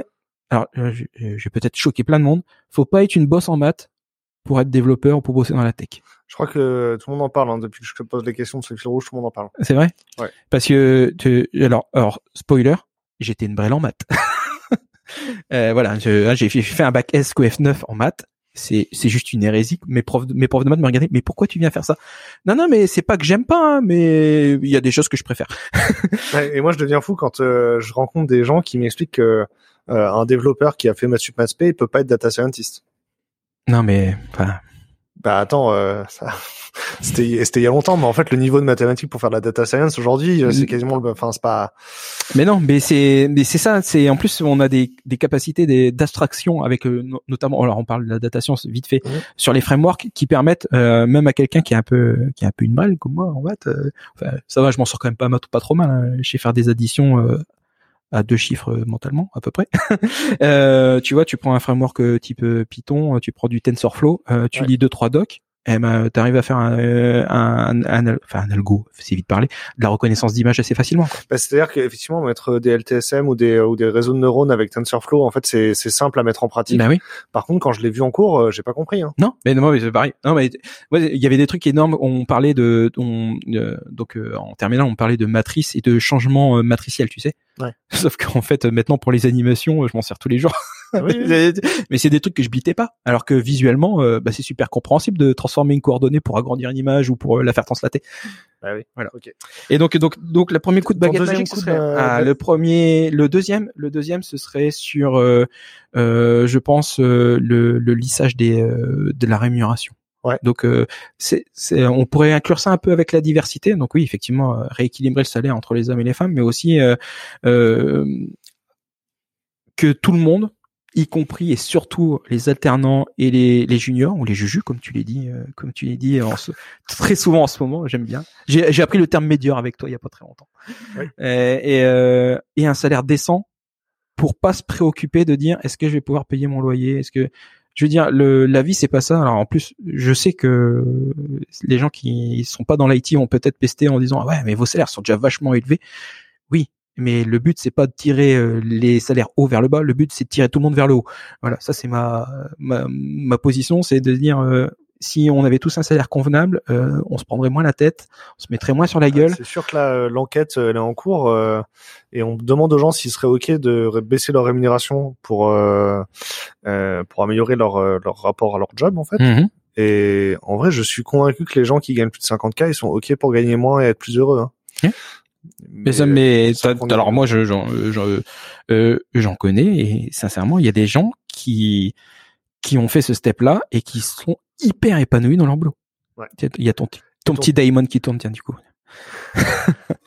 Alors, euh, je, vais peut-être choquer plein de monde. Faut pas être une bosse en maths pour être développeur ou pour bosser dans la tech. Je crois que tout le monde en parle hein, depuis que je te pose les questions sur le fil rouge, tout le monde en parle. C'est vrai? Ouais. Parce que tu, alors, alors spoiler, j'étais une brêle en maths. euh, voilà, hein, j'ai fait un bac SQF9 en maths c'est c'est juste une hérésie. Mes profs mes profs de maths me regardaient, mais pourquoi tu viens faire ça? Non non, mais c'est pas que j'aime pas, hein, mais il y a des choses que je préfère. et moi je deviens fou quand euh, je rencontre des gens qui m'expliquent que euh, un développeur qui a fait Mathsup MathsP, il peut pas être data scientist. Non mais enfin bah attends, euh, ça... c'était c'était il y a longtemps, mais en fait le niveau de mathématiques pour faire de la data science aujourd'hui, euh, c'est quasiment, enfin c'est pas. Mais non, mais c'est mais c'est ça, c'est en plus on a des des capacités d'abstraction avec euh, notamment, alors on parle de la data science vite fait sur les frameworks qui permettent même à quelqu'un qui est un peu qui est un peu une balle comme moi en fait, enfin, ça va, je m'en sors quand même pas pas trop mal. Hein. Je sais faire des additions à deux chiffres euh, mentalement à peu près. euh, tu vois, tu prends un framework euh, type Python, tu prends du TensorFlow, euh, tu lis deux trois docs, eh ben, tu arrives à faire un, un, un, enfin, un algo, c'est vite parler, de la reconnaissance d'image assez facilement. Bah, C'est-à-dire qu'effectivement, mettre des LTSM ou des, ou des réseaux de neurones avec TensorFlow, en fait, c'est simple à mettre en pratique. Bah oui. Par contre, quand je l'ai vu en cours, j'ai pas compris. Hein. Non, mais non, mais c'est pareil. Non, mais il y avait des trucs énormes. On parlait de, on, donc en terminale, on parlait de matrice et de changement matriciel, tu sais. Ouais. Sauf qu'en fait, maintenant pour les animations, je m'en sers tous les jours. Ah mais c'est des trucs que je bitais pas. Alors que visuellement, euh, bah, c'est super compréhensible de transformer une coordonnée pour agrandir une image ou pour euh, la faire translater. Ah oui. Voilà. Et donc donc donc le premier coup de baguette magique, ce serait, ah, le premier, le deuxième, le deuxième, ce serait sur, euh, euh je pense, le, le lissage des de la rémunération. Ouais. Donc euh, c'est, on pourrait inclure ça un peu avec la diversité. Donc oui, effectivement, euh, rééquilibrer le salaire entre les hommes et les femmes, mais aussi euh, euh, que tout le monde y compris et surtout les alternants et les, les juniors ou les jujus comme tu l'as dit euh, comme tu l'as dit en ce, très souvent en ce moment j'aime bien. J'ai appris le terme médior avec toi il y a pas très longtemps. Oui. Euh, et euh, et un salaire décent pour pas se préoccuper de dire est-ce que je vais pouvoir payer mon loyer? Est-ce que je veux dire le la vie c'est pas ça. Alors en plus je sais que les gens qui sont pas dans l'IT vont peut-être pester en disant ah ouais mais vos salaires sont déjà vachement élevés. Oui mais le but c'est pas de tirer euh, les salaires hauts vers le bas, le but c'est de tirer tout le monde vers le haut. Voilà, ça c'est ma, ma ma position, c'est de dire euh, si on avait tous un salaire convenable, euh, on se prendrait moins la tête, on se mettrait moins sur la gueule. C'est sûr que là, euh, l'enquête, euh, elle est en cours euh, et on demande aux gens s'ils seraient ok de baisser leur rémunération pour euh, euh, pour améliorer leur leur rapport à leur job en fait. Mhm. Et en vrai, je suis convaincu que les gens qui gagnent plus de 50K, ils sont ok pour gagner moins et être plus heureux. Hein. Mais ça, mais ça t'as- prend alors moi, je, j'en, euh, j'en, euh, j'en connais et sincèrement, il y a des gens qui qui ont fait ce step-là et qui sont hyper épanouis dans leur boulot. Ouais. Il y a ton, ton ton- petit Daemon qui tourne, tiens du coup.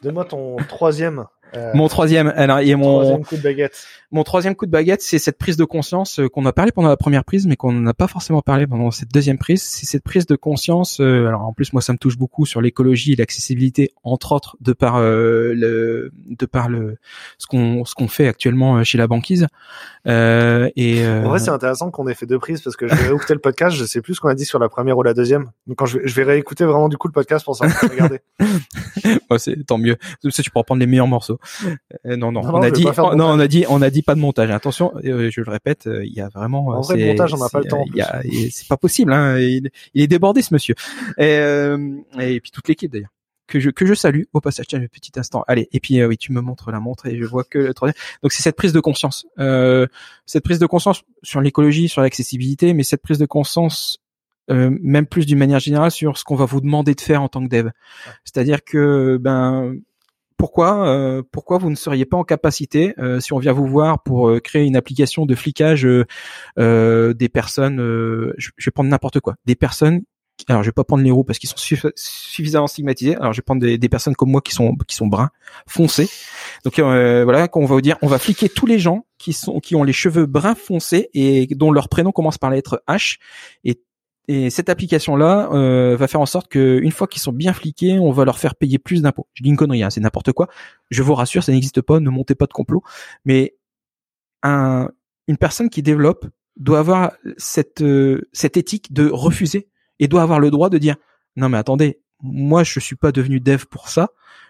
Donne-moi ton troisième. Euh, Mon troisième, alors et mon troisième coup de baguette. mon troisième coup de baguette, c'est cette prise de conscience euh, qu'on a parlé pendant la première prise, mais qu'on n'a pas forcément parlé pendant cette deuxième prise. C'est cette prise de conscience. euh, alors en plus, moi, ça me touche beaucoup sur l'écologie et l'accessibilité, entre autres, de par euh, le, de par le ce qu'on ce qu'on fait actuellement chez la banquise. Euh, et euh, En vrai, c'est intéressant qu'on ait fait deux prises parce que je vais réécouter le podcast. Je sais plus ce qu'on a dit sur la première ou la deuxième. Donc quand je vais, je vais réécouter vraiment du coup le podcast pour savoir regarder. ouais, c'est tant mieux. Tu pourras prendre les meilleurs morceaux. Euh, non, non, Non, on a dit, oh, non, on montage. a dit, on a dit pas de montage. Attention, euh, je le répète, euh, il y a vraiment. En vrai, montage, on n'a pas le temps, C'est pas possible. Hein, il, il est débordé, ce monsieur. Et, euh, et puis toute l'équipe d'ailleurs. Que je que je salue au passage. Tiens, un petit instant. Allez. Et puis euh, oui, tu me montres la montre et je vois que le troisième. Donc c'est cette prise de conscience. Euh, cette prise de conscience sur l'écologie, sur l'accessibilité, mais cette prise de conscience euh, même plus d'une manière générale sur ce qu'on va vous demander de faire en tant que dev. C'est-à-dire que ben pourquoi euh, pourquoi vous ne seriez pas en capacité euh, si on vient vous voir pour euh, créer une application de flicage des personnes je, je vais prendre n'importe quoi. Des personnes alors je vais pas prendre les roues parce qu'ils sont suffi- suffisamment stigmatisés. Alors je vais prendre des, des personnes comme moi qui sont qui sont bruns foncés. Donc euh, voilà qu'on va vous dire on va fliquer tous les gens qui sont qui ont les cheveux bruns foncés et dont leur prénom commence par la lettre H et cette application-là euh, va faire en sorte que une fois qu'ils sont bien fliqués, on va leur faire payer plus d'impôts. Je dis une connerie, hein, c'est n'importe quoi. Je vous rassure, ça n'existe pas. Ne montez pas de complot. Mais un, une personne qui développe doit avoir cette euh, cette éthique de refuser et doit avoir le droit de dire non mais attendez, moi je suis pas devenu dev pour ça.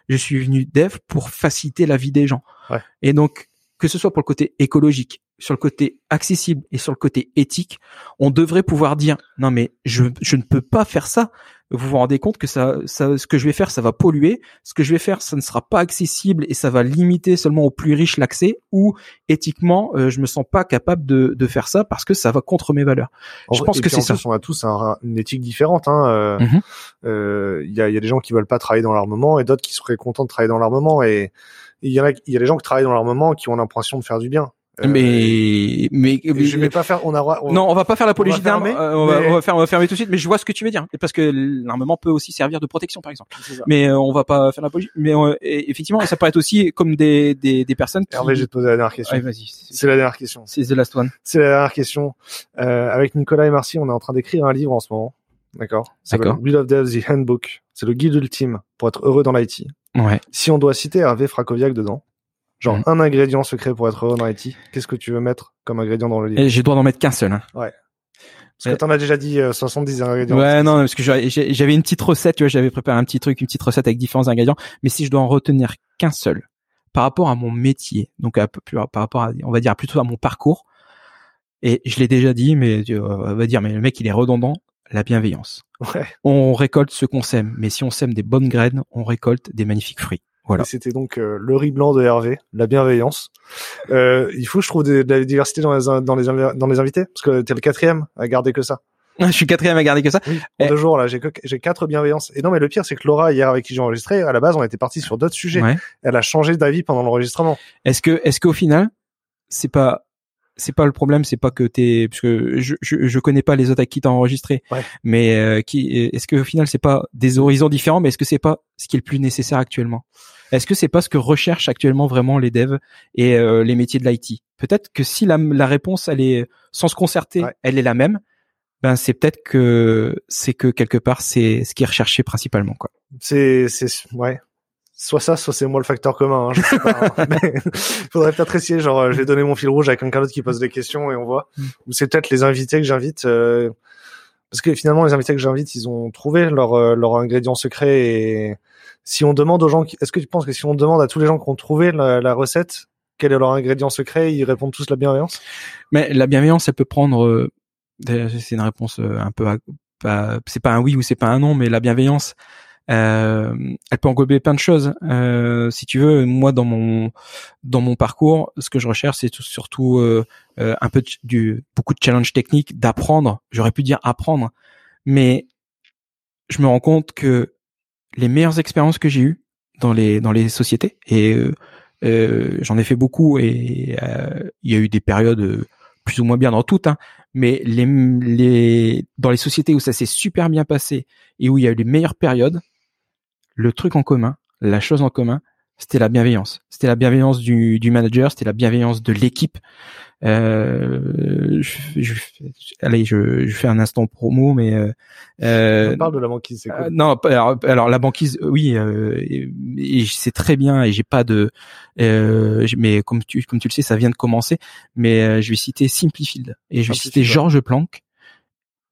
Je suis venu dev pour faciliter la vie des gens. Ouais. Et donc que ce soit pour le côté écologique, sur le côté accessible et sur le côté éthique, on devrait pouvoir dire non mais je, je ne peux pas faire ça. Vous vous rendez compte que ça, ça, ce que je vais faire, ça va polluer. Ce que je vais faire, ça ne sera pas accessible et ça va limiter seulement aux plus riches l'accès. Ou éthiquement, euh, je me sens pas capable de, de faire ça parce que ça va contre mes valeurs. En Je vrai- pense que c'est ça. On a tous un- une éthique différente. Hein. euh, Mhm. euh, Il y, a, il y a des gens qui veulent pas travailler dans l'armement et d'autres qui seraient contents de travailler dans l'armement. Et il y, en a, il y a des gens qui travaillent dans l'armament qui ont l'impression de faire du bien. Euh, mais mais, et je vais pas faire. On a. on- non, on va pas faire l'apologie d'armes. euh, on, va, mais- on va faire, on va fermer tout de suite. Mais je vois ce que tu veux dire, parce que l'armement peut aussi servir de protection, par exemple. Mais euh, on va pas faire l'apologie. Mais euh, et- effectivement, ça peut être aussi comme des des, des personnes qui. Hervé, je vais te poser la dernière question. Ouais, vas-y. c'est- la dernière question. C'est the last one. C'est la dernière question. Euh, avec Nicolas et Marcy, on est en train d'écrire un livre en ce moment. D'accord? D'accord. Wheel of Dev, The Handbook. C'est le guide ultime pour être heureux dans l'IT. Ouais. Si on doit citer Hervé Frakoviak dedans, genre Mhm. un ingrédient secret pour être heureux dans l'IT, qu'est-ce que tu veux mettre comme ingrédient dans le livre Et j'ai le droit d'en mettre qu'un seul. Hein. Parce Ouais. que t'en as déjà dit euh, 70 ingrédients. Ouais, non, parce que j'avais une petite recette, tu vois, j'avais préparé un petit truc, une petite recette avec différents ingrédients. Mais si je dois en retenir qu'un seul, par rapport à mon métier, donc à par rapport à, on va dire plutôt à mon parcours, et je l'ai déjà dit, mais on va dire, mais le mec il est redondant, la bienveillance. Ouais. On récolte ce qu'on sème, mais si on sème des bonnes graines, on récolte des magnifiques fruits. Voilà. Et C'était donc euh, le riz blanc de Hervé, la bienveillance. Euh, il faut, je trouve, de, de la diversité dans les, dans les, invi- dans les invités, parce que t'es le quatrième à garder que ça. Je suis quatrième à garder que ça. Oui, en Eh. deux jours, là, j'ai que- j'ai quatre bienveillances. Et non, mais le pire, c'est que Laura, hier, avec qui j'ai enregistré, à la base, on était parti sur d'autres sujets. Ouais. Elle a changé d'avis pendant l'enregistrement. Est-ce que, est-ce qu'au final, c'est pas, c'est pas le problème, c'est pas que t'es, parce que je, je, je connais pas les autres avec qui t'as enregistré, Ouais. mais euh, qui, est-ce qu'au final c'est pas des horizons différents, mais est-ce que c'est pas ce qui est le plus nécessaire actuellement? Est-ce que c'est pas ce que recherchent actuellement vraiment les devs et euh, les métiers de l'IT Peut-être que si la, la, réponse, elle est sans se concerter, elle est la même. Ben c'est peut-être que c'est que quelque part c'est ce qui est recherché principalement quoi. C'est c'est ouais soit ça, soit c'est moi le facteur commun. Hein, je sais pas. Hein. faudrait peut-être essayer. Genre, euh, je vais donner mon fil rouge à quelqu'un d'autre qui pose des questions et on voit. Mm. Ou c'est peut-être les invités que j'invite. Euh, parce que finalement, les invités que j'invite, ils ont trouvé leur euh, leur ingrédient secret. Et si on demande aux gens, est-ce que tu penses que si on demande à tous les gens qui ont trouvé la, recette, quel est leur ingrédient secret, ils répondent tous la bienveillance? Mais la bienveillance, elle peut prendre. c'est une réponse un peu. c'est pas un oui ou c'est pas un non, mais la bienveillance euh, elle peut englober plein de choses. Euh, si tu veux, moi dans mon dans mon parcours, ce que je recherche, c'est surtout euh, euh, un peu du beaucoup de challenges techniques, d'apprendre. J'aurais pu dire apprendre, mais je me rends compte que les meilleures expériences que j'ai eues dans les dans les sociétés. Et euh, j'en ai fait beaucoup et il y a eu des périodes plus ou moins bien dans toutes, hein, mais les, les dans les sociétés où ça s'est super bien passé et où il y a eu les meilleures périodes, le truc en commun, la chose en commun, c'était la bienveillance. C'était la bienveillance du, du manager, c'était la bienveillance de l'équipe. Euh, je, allez, je, je, fais un instant promo, mais euh, euh, on parle de la banquise. C'est cool. Euh, non, alors, la banquise, oui, euh, c'est très bien et j'ai pas de, euh, mais comme tu comme tu le sais, ça vient de commencer. Mais je vais citer Simplifield et je vais citer Georges Planck.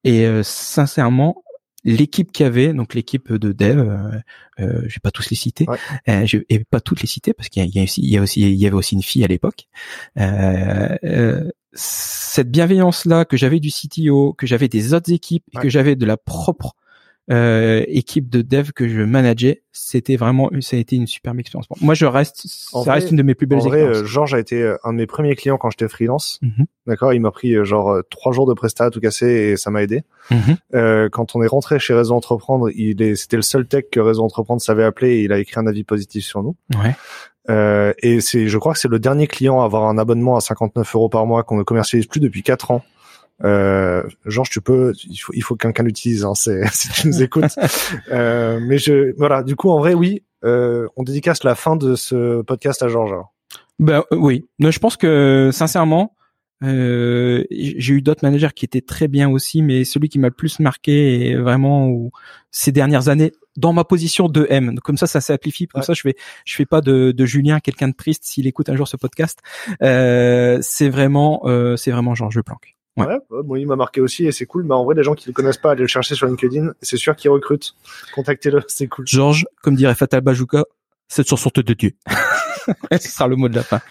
Et sincèrement, l'équipe qu'il y avait, donc l'équipe de dev, euh, euh, je vais pas tous les citer, euh, je vais pas toutes les citer parce qu'il y a, aussi, il y a aussi, il y avait aussi une fille à l'époque. Euh, euh, cette bienveillance là que j'avais du CTO, que j'avais des autres équipes et que j'avais de la propre euh, équipe de dev que je manageais, c'était vraiment, ça a été une superbe expérience. Moi, je reste, ça reste une de mes plus belles en vrai, expériences. Georges a été euh, un de mes premiers clients quand j'étais freelance. Mhm. D'accord, il m'a pris euh, genre trois jours de prestat à tout casser et ça m'a aidé. Mhm. euh, quand on est rentré chez Réseau Entreprendre, il est, c'était le seul tech que Réseau Entreprendre savait appeler et il a écrit un avis positif sur nous. Ouais. Euh, et c'est, je crois que c'est le dernier client à avoir un abonnement à 59 euros par mois qu'on ne commercialise plus depuis quatre ans. Euh, Georges, tu peux, il faut, il faut que quelqu'un l'utilise, hein, c'est, si tu nous écoutes. euh, mais je, voilà, du coup, en vrai, oui, euh, on dédicace la fin de ce podcast à Georges. Ben euh, oui, je pense que sincèrement, euh, j'ai eu d'autres managers qui étaient très bien aussi, mais celui qui m'a le plus marqué est vraiment où, ces dernières années dans ma position de M. Comme ça, ça s'amplifie. Comme ça, je fais, je fais pas de, de Julien quelqu'un de triste s'il écoute un jour ce podcast. Euh, c'est vraiment, euh, c'est vraiment Georges Planck. Ouais. bon, il m'a marqué aussi et c'est cool. Mais en vrai, des gens qui le connaissent pas, allez le chercher sur LinkedIn. C'est sûr qu'ils recrutent. Contactez-le, c'est cool. Georges, comme dirait Fatal Bajuka, cette chanson te de Dieu. Ce sera le mot de la fin.